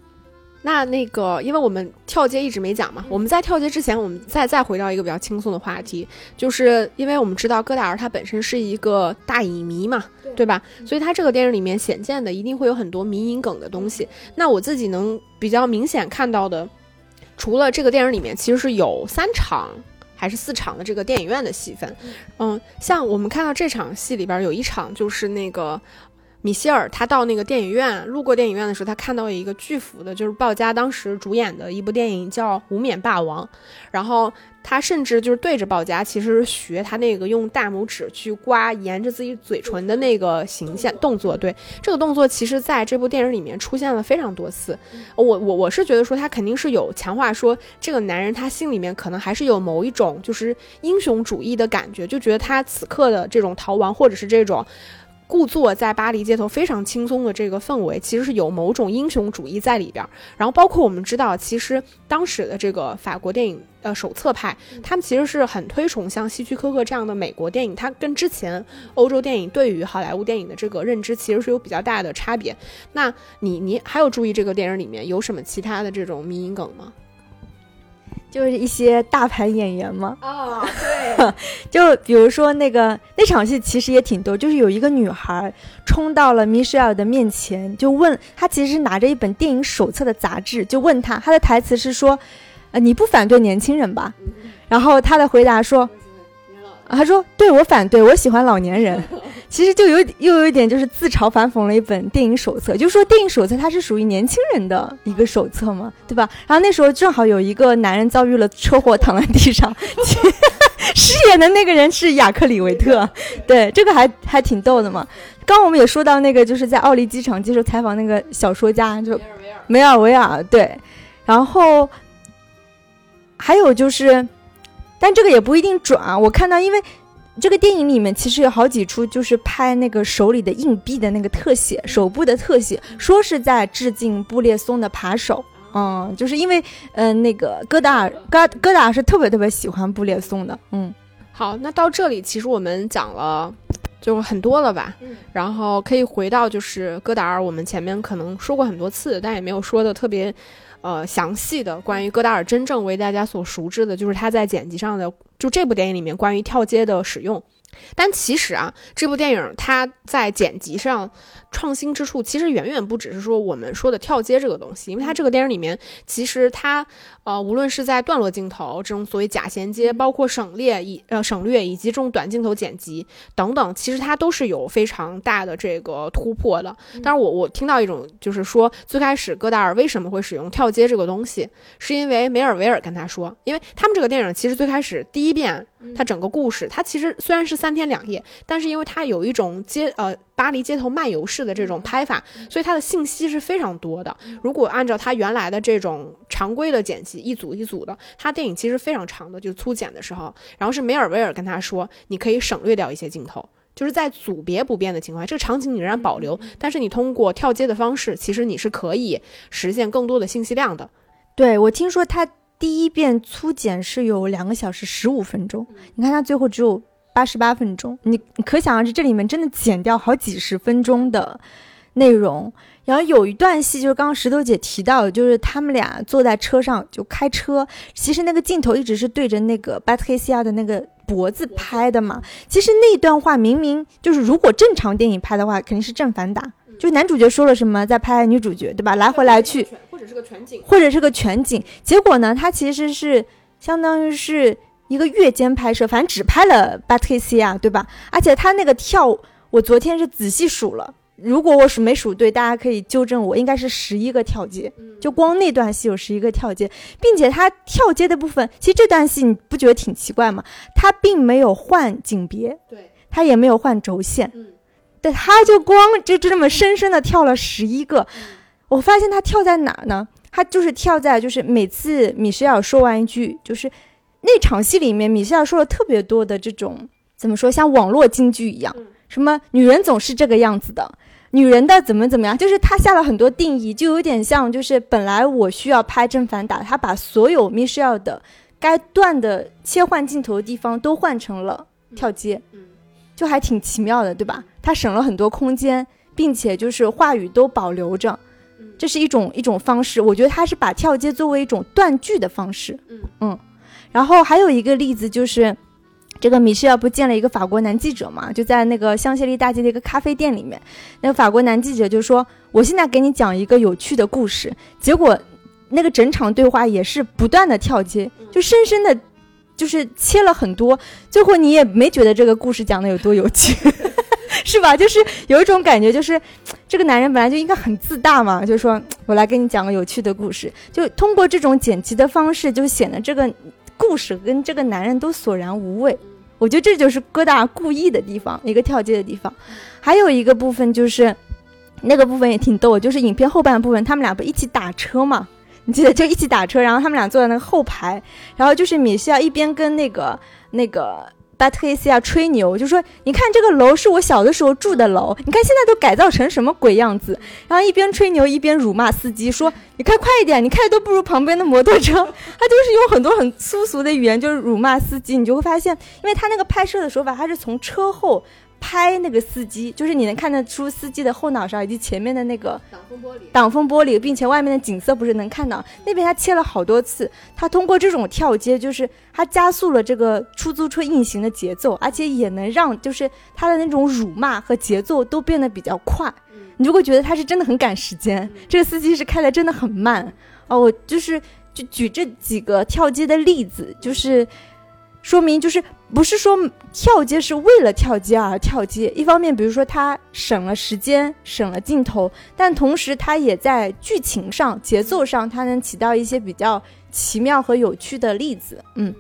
那那个，因为我们跳街一直没讲嘛，我们在跳街之前，我们再再回到一个比较轻松的话题，就是因为我们知道戈达尔他本身是一个大影迷嘛。对吧？所以他这个电影里面显见的一定会有很多迷影梗的东西。那我自己能比较明显看到的，除了这个电影里面其实是有三场还是四场的这个电影院的戏份。嗯，像我们看到这场戏里边有一场就是那个米歇尔，他到那个电影院路过电影院的时候，他看到一个巨幅的，就是鲍嘉当时主演的一部电影叫《无冕霸王》，然后。他甚至就是对着鲍嘉，其实学他那个用大拇指去刮沿着自己嘴唇的那个形象动作。对这个动作，其实在这部电影里面出现了非常多次。我我我是觉得说他肯定是有强化说这个男人他心里面可能还是有某一种就是英雄主义的感觉，就觉得他此刻的这种逃亡或者是这种。故作在巴黎街头非常轻松的这个氛围，其实是有某种英雄主义在里边。然后，包括我们知道，其实当时的这个法国电影呃手册派，他们其实是很推崇像希区柯克这样的美国电影。它跟之前欧洲电影对于好莱坞电影的这个认知，其实是有比较大的差别。那你你还有注意这个电影里面有什么其他的这种迷影梗吗？就是一些大牌演员嘛。哦，对，(laughs) 就比如说那个那场戏其实也挺多，就是有一个女孩冲到了米歇尔的面前，就问她，其实是拿着一本电影手册的杂志，就问她，她的台词是说，呃，你不反对年轻人吧？然后她的回答说，他说：“对我反对，我喜欢老年人。(laughs) ”其实就有又有一点就是自嘲反讽了一本电影手册，就说电影手册它是属于年轻人的一个手册嘛，对吧？然后那时候正好有一个男人遭遇了车祸躺在地上，饰演的那个人是亚克里维特，(laughs) 对，这个还还挺逗的嘛。刚我们也说到那个就是在奥利机场接受采访那个小说家，就梅尔维尔，对，然后还有就是，但这个也不一定准啊。我看到因为。这个电影里面其实有好几处，就是拍那个手里的硬币的那个特写，手部的特写，说是在致敬布列松的扒手。嗯，就是因为，嗯，那个戈达尔，戈戈达尔是特别特别喜欢布列松的。嗯，好，那到这里其实我们讲了就很多了吧？嗯，然后可以回到就是戈达尔，我们前面可能说过很多次，但也没有说的特别。呃，详细的关于戈达尔真正为大家所熟知的，就是他在剪辑上的，就这部电影里面关于跳接的使用。但其实啊，这部电影它在剪辑上创新之处，其实远远不只是说我们说的跳接这个东西，因为它这个电影里面，其实它呃，无论是在段落镜头这种所谓假衔接，包括省略以呃省略以及这种短镜头剪辑等等，其实它都是有非常大的这个突破的。但是我我听到一种就是说，最开始戈达尔为什么会使用跳接这个东西，是因为梅尔维尔跟他说，因为他们这个电影其实最开始第一遍。它整个故事，它其实虽然是三天两夜，但是因为它有一种接呃巴黎街头漫游式的这种拍法，所以它的信息是非常多的。如果按照它原来的这种常规的剪辑，一组一组的，它电影其实非常长的，就粗剪的时候，然后是梅尔维尔跟他说，你可以省略掉一些镜头，就是在组别不变的情况下，这个场景你仍然保留，但是你通过跳接的方式，其实你是可以实现更多的信息量的。对我听说他。第一遍粗剪是有两个小时十五分钟，你看他最后只有八十八分钟，你你可想而知这里面真的剪掉好几十分钟的内容。然后有一段戏就是刚刚石头姐提到的，就是他们俩坐在车上就开车，其实那个镜头一直是对着那个巴特黑西亚的那个脖子拍的嘛。其实那段话明明就是如果正常电影拍的话，肯定是正反打，就男主角说了什么在拍女主角，对吧？来回来去。或者是个全景，或者是个全景，结果呢，它其实是相当于是一个月间拍摄，反正只拍了巴特西亚，对吧？而且他那个跳，我昨天是仔细数了，如果我数没数对，大家可以纠正我，应该是十一个跳接，就光那段戏有十一个跳接，并且他跳接的部分，其实这段戏你不觉得挺奇怪吗？他并没有换景别，对，他也没有换轴线，嗯，对，他就光就这么深深的跳了十一个。我发现他跳在哪呢？他就是跳在，就是每次米歇尔说完一句，就是那场戏里面，米歇尔说了特别多的这种怎么说，像网络金句一样，什么女人总是这个样子的，女人的怎么怎么样，就是他下了很多定义，就有点像，就是本来我需要拍正反打，他把所有米歇尔的该断的切换镜头的地方都换成了跳接，就还挺奇妙的，对吧？他省了很多空间，并且就是话语都保留着。这是一种一种方式，我觉得他是把跳接作为一种断句的方式。嗯嗯，然后还有一个例子就是，这个米歇尔不见了一个法国男记者嘛，就在那个香榭丽大街的一个咖啡店里面，那个法国男记者就说：“我现在给你讲一个有趣的故事。”结果那个整场对话也是不断的跳接，就深深的，就是切了很多，最后你也没觉得这个故事讲的有多有趣。(laughs) 是吧？就是有一种感觉，就是这个男人本来就应该很自大嘛，就说我来给你讲个有趣的故事，就通过这种剪辑的方式，就显得这个故事跟这个男人都索然无味。我觉得这就是疙瘩故意的地方，一个跳接的地方。还有一个部分就是那个部分也挺逗，就是影片后半部分，他们俩不一起打车嘛？你记得就一起打车，然后他们俩坐在那个后排，然后就是米歇尔一边跟那个那个。巴特西亚吹牛，就说：“你看这个楼是我小的时候住的楼，你看现在都改造成什么鬼样子。”然后一边吹牛一边辱骂司机，说：“你开快一点，你开的都不如旁边的摩托车。”他就是用很多很粗俗的语言，就是辱骂司机。你就会发现，因为他那个拍摄的手法，他是从车后。拍那个司机，就是你能看得出司机的后脑勺以及前面的那个挡风玻璃，挡风玻璃，并且外面的景色不是能看到。那边他切了好多次，他通过这种跳接，就是他加速了这个出租车运行的节奏，而且也能让就是他的那种辱骂和节奏都变得比较快，你就会觉得他是真的很赶时间，这个司机是开的真的很慢。哦。我就是就举这几个跳接的例子，就是。说明就是不是说跳接是为了跳接而跳接。一方面，比如说它省了时间，省了镜头，但同时它也在剧情上、节奏上，它能起到一些比较奇妙和有趣的例子。嗯。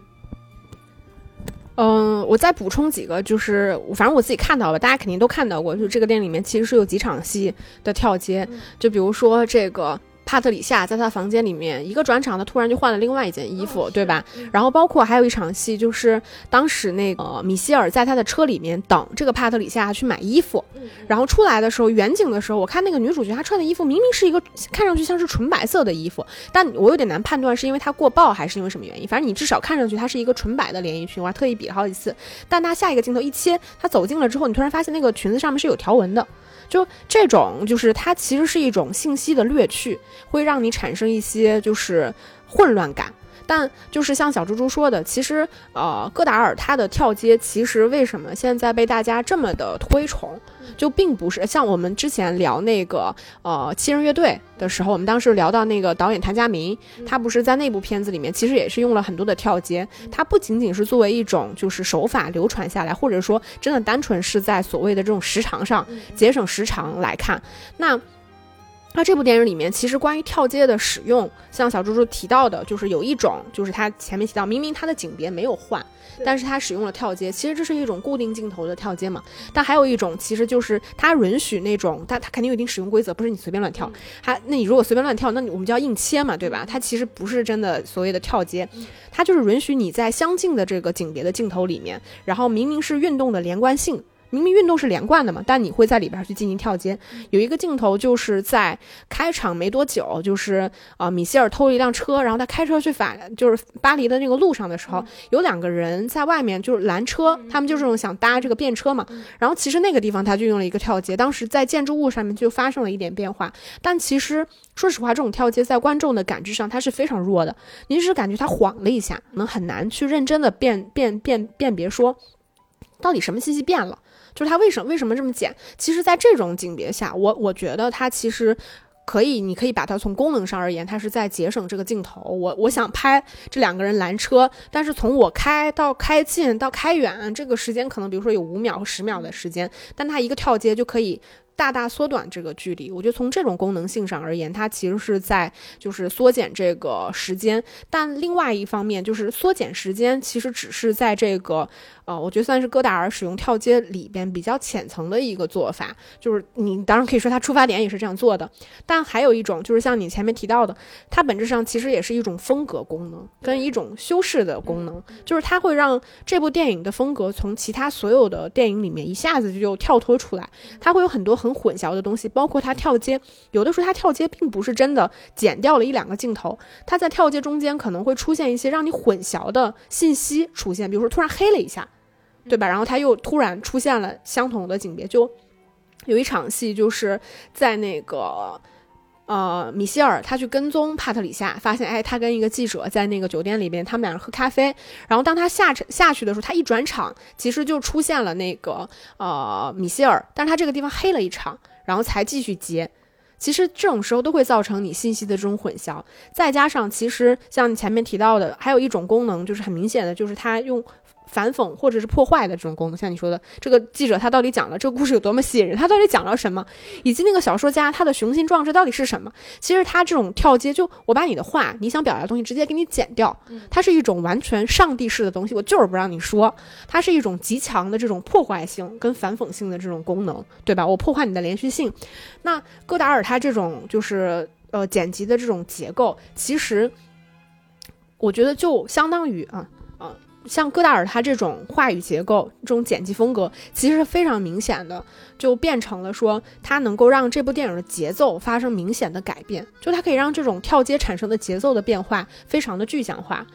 嗯，我再补充几个，就是反正我自己看到了，大家肯定都看到过，就这个电影里面其实是有几场戏的跳接，就比如说这个。帕特里夏在他房间里面一个转场，他突然就换了另外一件衣服，对吧？然后包括还有一场戏，就是当时那个米歇尔在他的车里面等这个帕特里夏去买衣服，然后出来的时候，远景的时候，我看那个女主角她穿的衣服明明是一个看上去像是纯白色的衣服，但我有点难判断是因为她过曝还是因为什么原因。反正你至少看上去它是一个纯白的连衣裙，我还特意比了好几次。但她下一个镜头一切，她走近了之后，你突然发现那个裙子上面是有条纹的。就这种，就是它其实是一种信息的掠去，会让你产生一些就是混乱感。但就是像小猪猪说的，其实呃，戈达尔他的跳街，其实为什么现在被大家这么的推崇，就并不是像我们之前聊那个呃七人乐队的时候，我们当时聊到那个导演谭家明，他不是在那部片子里面，其实也是用了很多的跳接，他不仅仅是作为一种就是手法流传下来，或者说真的单纯是在所谓的这种时长上节省时长来看，那。那这部电影里面，其实关于跳接的使用，像小猪猪提到的，就是有一种，就是他前面提到，明明他的景别没有换，但是他使用了跳接，其实这是一种固定镜头的跳接嘛。但还有一种，其实就是他允许那种，但他肯定有一定使用规则，不是你随便乱跳。还，那你如果随便乱跳，那你我们就要硬切嘛，对吧？它其实不是真的所谓的跳接，它就是允许你在相近的这个景别的镜头里面，然后明明是运动的连贯性。明明运动是连贯的嘛，但你会在里边去进行跳接。有一个镜头就是在开场没多久，就是啊，米歇尔偷了一辆车，然后他开车去法，就是巴黎的那个路上的时候，有两个人在外面就是拦车，他们就是想搭这个便车嘛。然后其实那个地方他就用了一个跳接，当时在建筑物上面就发生了一点变化。但其实说实话，这种跳接在观众的感知上它是非常弱的，您只是感觉它晃了一下，能很难去认真的辨辨辨辨别说到底什么信息变了。就是它为什么为什么这么减？其实，在这种景别下，我我觉得它其实可以，你可以把它从功能上而言，它是在节省这个镜头。我我想拍这两个人拦车，但是从我开到开近到开远，这个时间可能比如说有五秒和十秒的时间，但它一个跳接就可以。大大缩短这个距离，我觉得从这种功能性上而言，它其实是在就是缩减这个时间。但另外一方面，就是缩减时间，其实只是在这个呃，我觉得算是戈达尔使用跳接里边比较浅层的一个做法。就是你当然可以说他出发点也是这样做的，但还有一种就是像你前面提到的，它本质上其实也是一种风格功能跟一种修饰的功能，就是它会让这部电影的风格从其他所有的电影里面一下子就跳脱出来，它会有很多。很混淆的东西，包括它跳接，有的时候它跳接并不是真的剪掉了一两个镜头，它在跳接中间可能会出现一些让你混淆的信息出现，比如说突然黑了一下，对吧？然后他又突然出现了相同的景别，就有一场戏就是在那个。呃，米歇尔他去跟踪帕特里夏，发现哎，他跟一个记者在那个酒店里边，他们两人喝咖啡。然后当他下下去的时候，他一转场，其实就出现了那个呃米歇尔，但是他这个地方黑了一场，然后才继续接。其实这种时候都会造成你信息的这种混淆，再加上其实像你前面提到的，还有一种功能就是很明显的，就是他用。反讽或者是破坏的这种功能，像你说的，这个记者他到底讲了这个故事有多么吸引人？他到底讲了什么？以及那个小说家他的雄心壮志到底是什么？其实他这种跳接，就我把你的话，你想表达的东西直接给你剪掉，它是一种完全上帝式的东西，我就是不让你说，它是一种极强的这种破坏性跟反讽性的这种功能，对吧？我破坏你的连续性。那戈达尔他这种就是呃剪辑的这种结构，其实我觉得就相当于啊。像戈达尔他这种话语结构、这种剪辑风格，其实是非常明显的，就变成了说，他能够让这部电影的节奏发生明显的改变，就它可以让这种跳接产生的节奏的变化非常的具象化。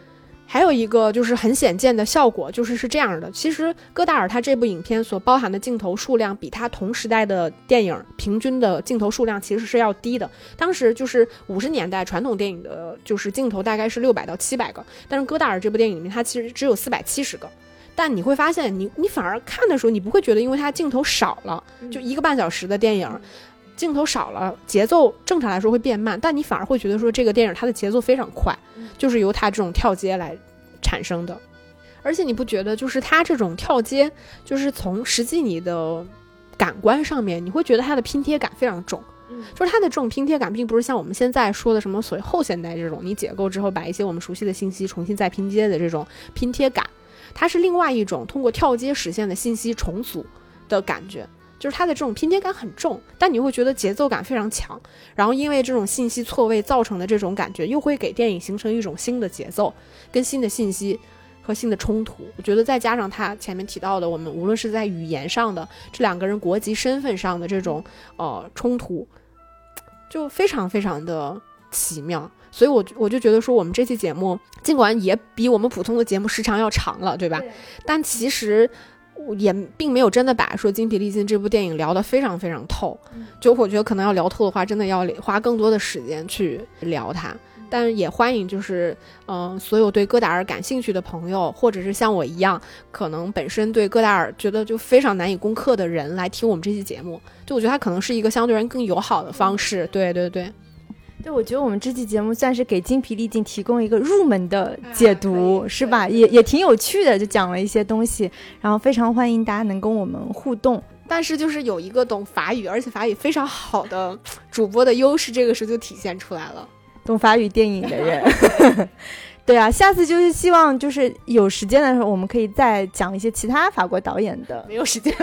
还有一个就是很显见的效果，就是是这样的。其实戈达尔他这部影片所包含的镜头数量，比他同时代的电影平均的镜头数量其实是要低的。当时就是五十年代传统电影的，就是镜头大概是六百到七百个，但是戈达尔这部电影里面，它其实只有四百七十个。但你会发现，你你反而看的时候，你不会觉得，因为它镜头少了，就一个半小时的电影，镜头少了，节奏正常来说会变慢，但你反而会觉得说这个电影它的节奏非常快。就是由它这种跳接来产生的，而且你不觉得就是它这种跳接，就是从实际你的感官上面，你会觉得它的拼贴感非常重。就是它的这种拼贴感，并不是像我们现在说的什么所谓后现代这种，你解构之后把一些我们熟悉的信息重新再拼接的这种拼贴感，它是另外一种通过跳接实现的信息重组的感觉。就是它的这种拼贴感很重，但你会觉得节奏感非常强。然后因为这种信息错位造成的这种感觉，又会给电影形成一种新的节奏、跟新的信息和新的冲突。我觉得再加上他前面提到的，我们无论是在语言上的这两个人国籍身份上的这种呃冲突，就非常非常的奇妙。所以，我我就觉得说，我们这期节目尽管也比我们普通的节目时长要长了，对吧？但其实。也并没有真的把说精疲力尽这部电影聊得非常非常透，就我觉得可能要聊透的话，真的要花更多的时间去聊它。但也欢迎就是嗯，所有对戈达尔感兴趣的朋友，或者是像我一样，可能本身对戈达尔觉得就非常难以攻克的人来听我们这期节目，就我觉得它可能是一个相对人更友好的方式。对对对。对，我觉得我们这期节目算是给精疲力尽提供一个入门的解读，是吧？也也挺有趣的，就讲了一些东西，然后非常欢迎大家能跟我们互动。但是就是有一个懂法语，而且法语非常好的主播的优势，这个时候就体现出来了。懂法语电影的人。(laughs) 对啊，下次就是希望就是有时间的时候，我们可以再讲一些其他法国导演的。没有时间。(laughs)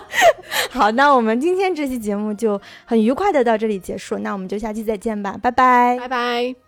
(laughs) 好，那我们今天这期节目就很愉快的到这里结束，那我们就下期再见吧，拜拜，拜拜。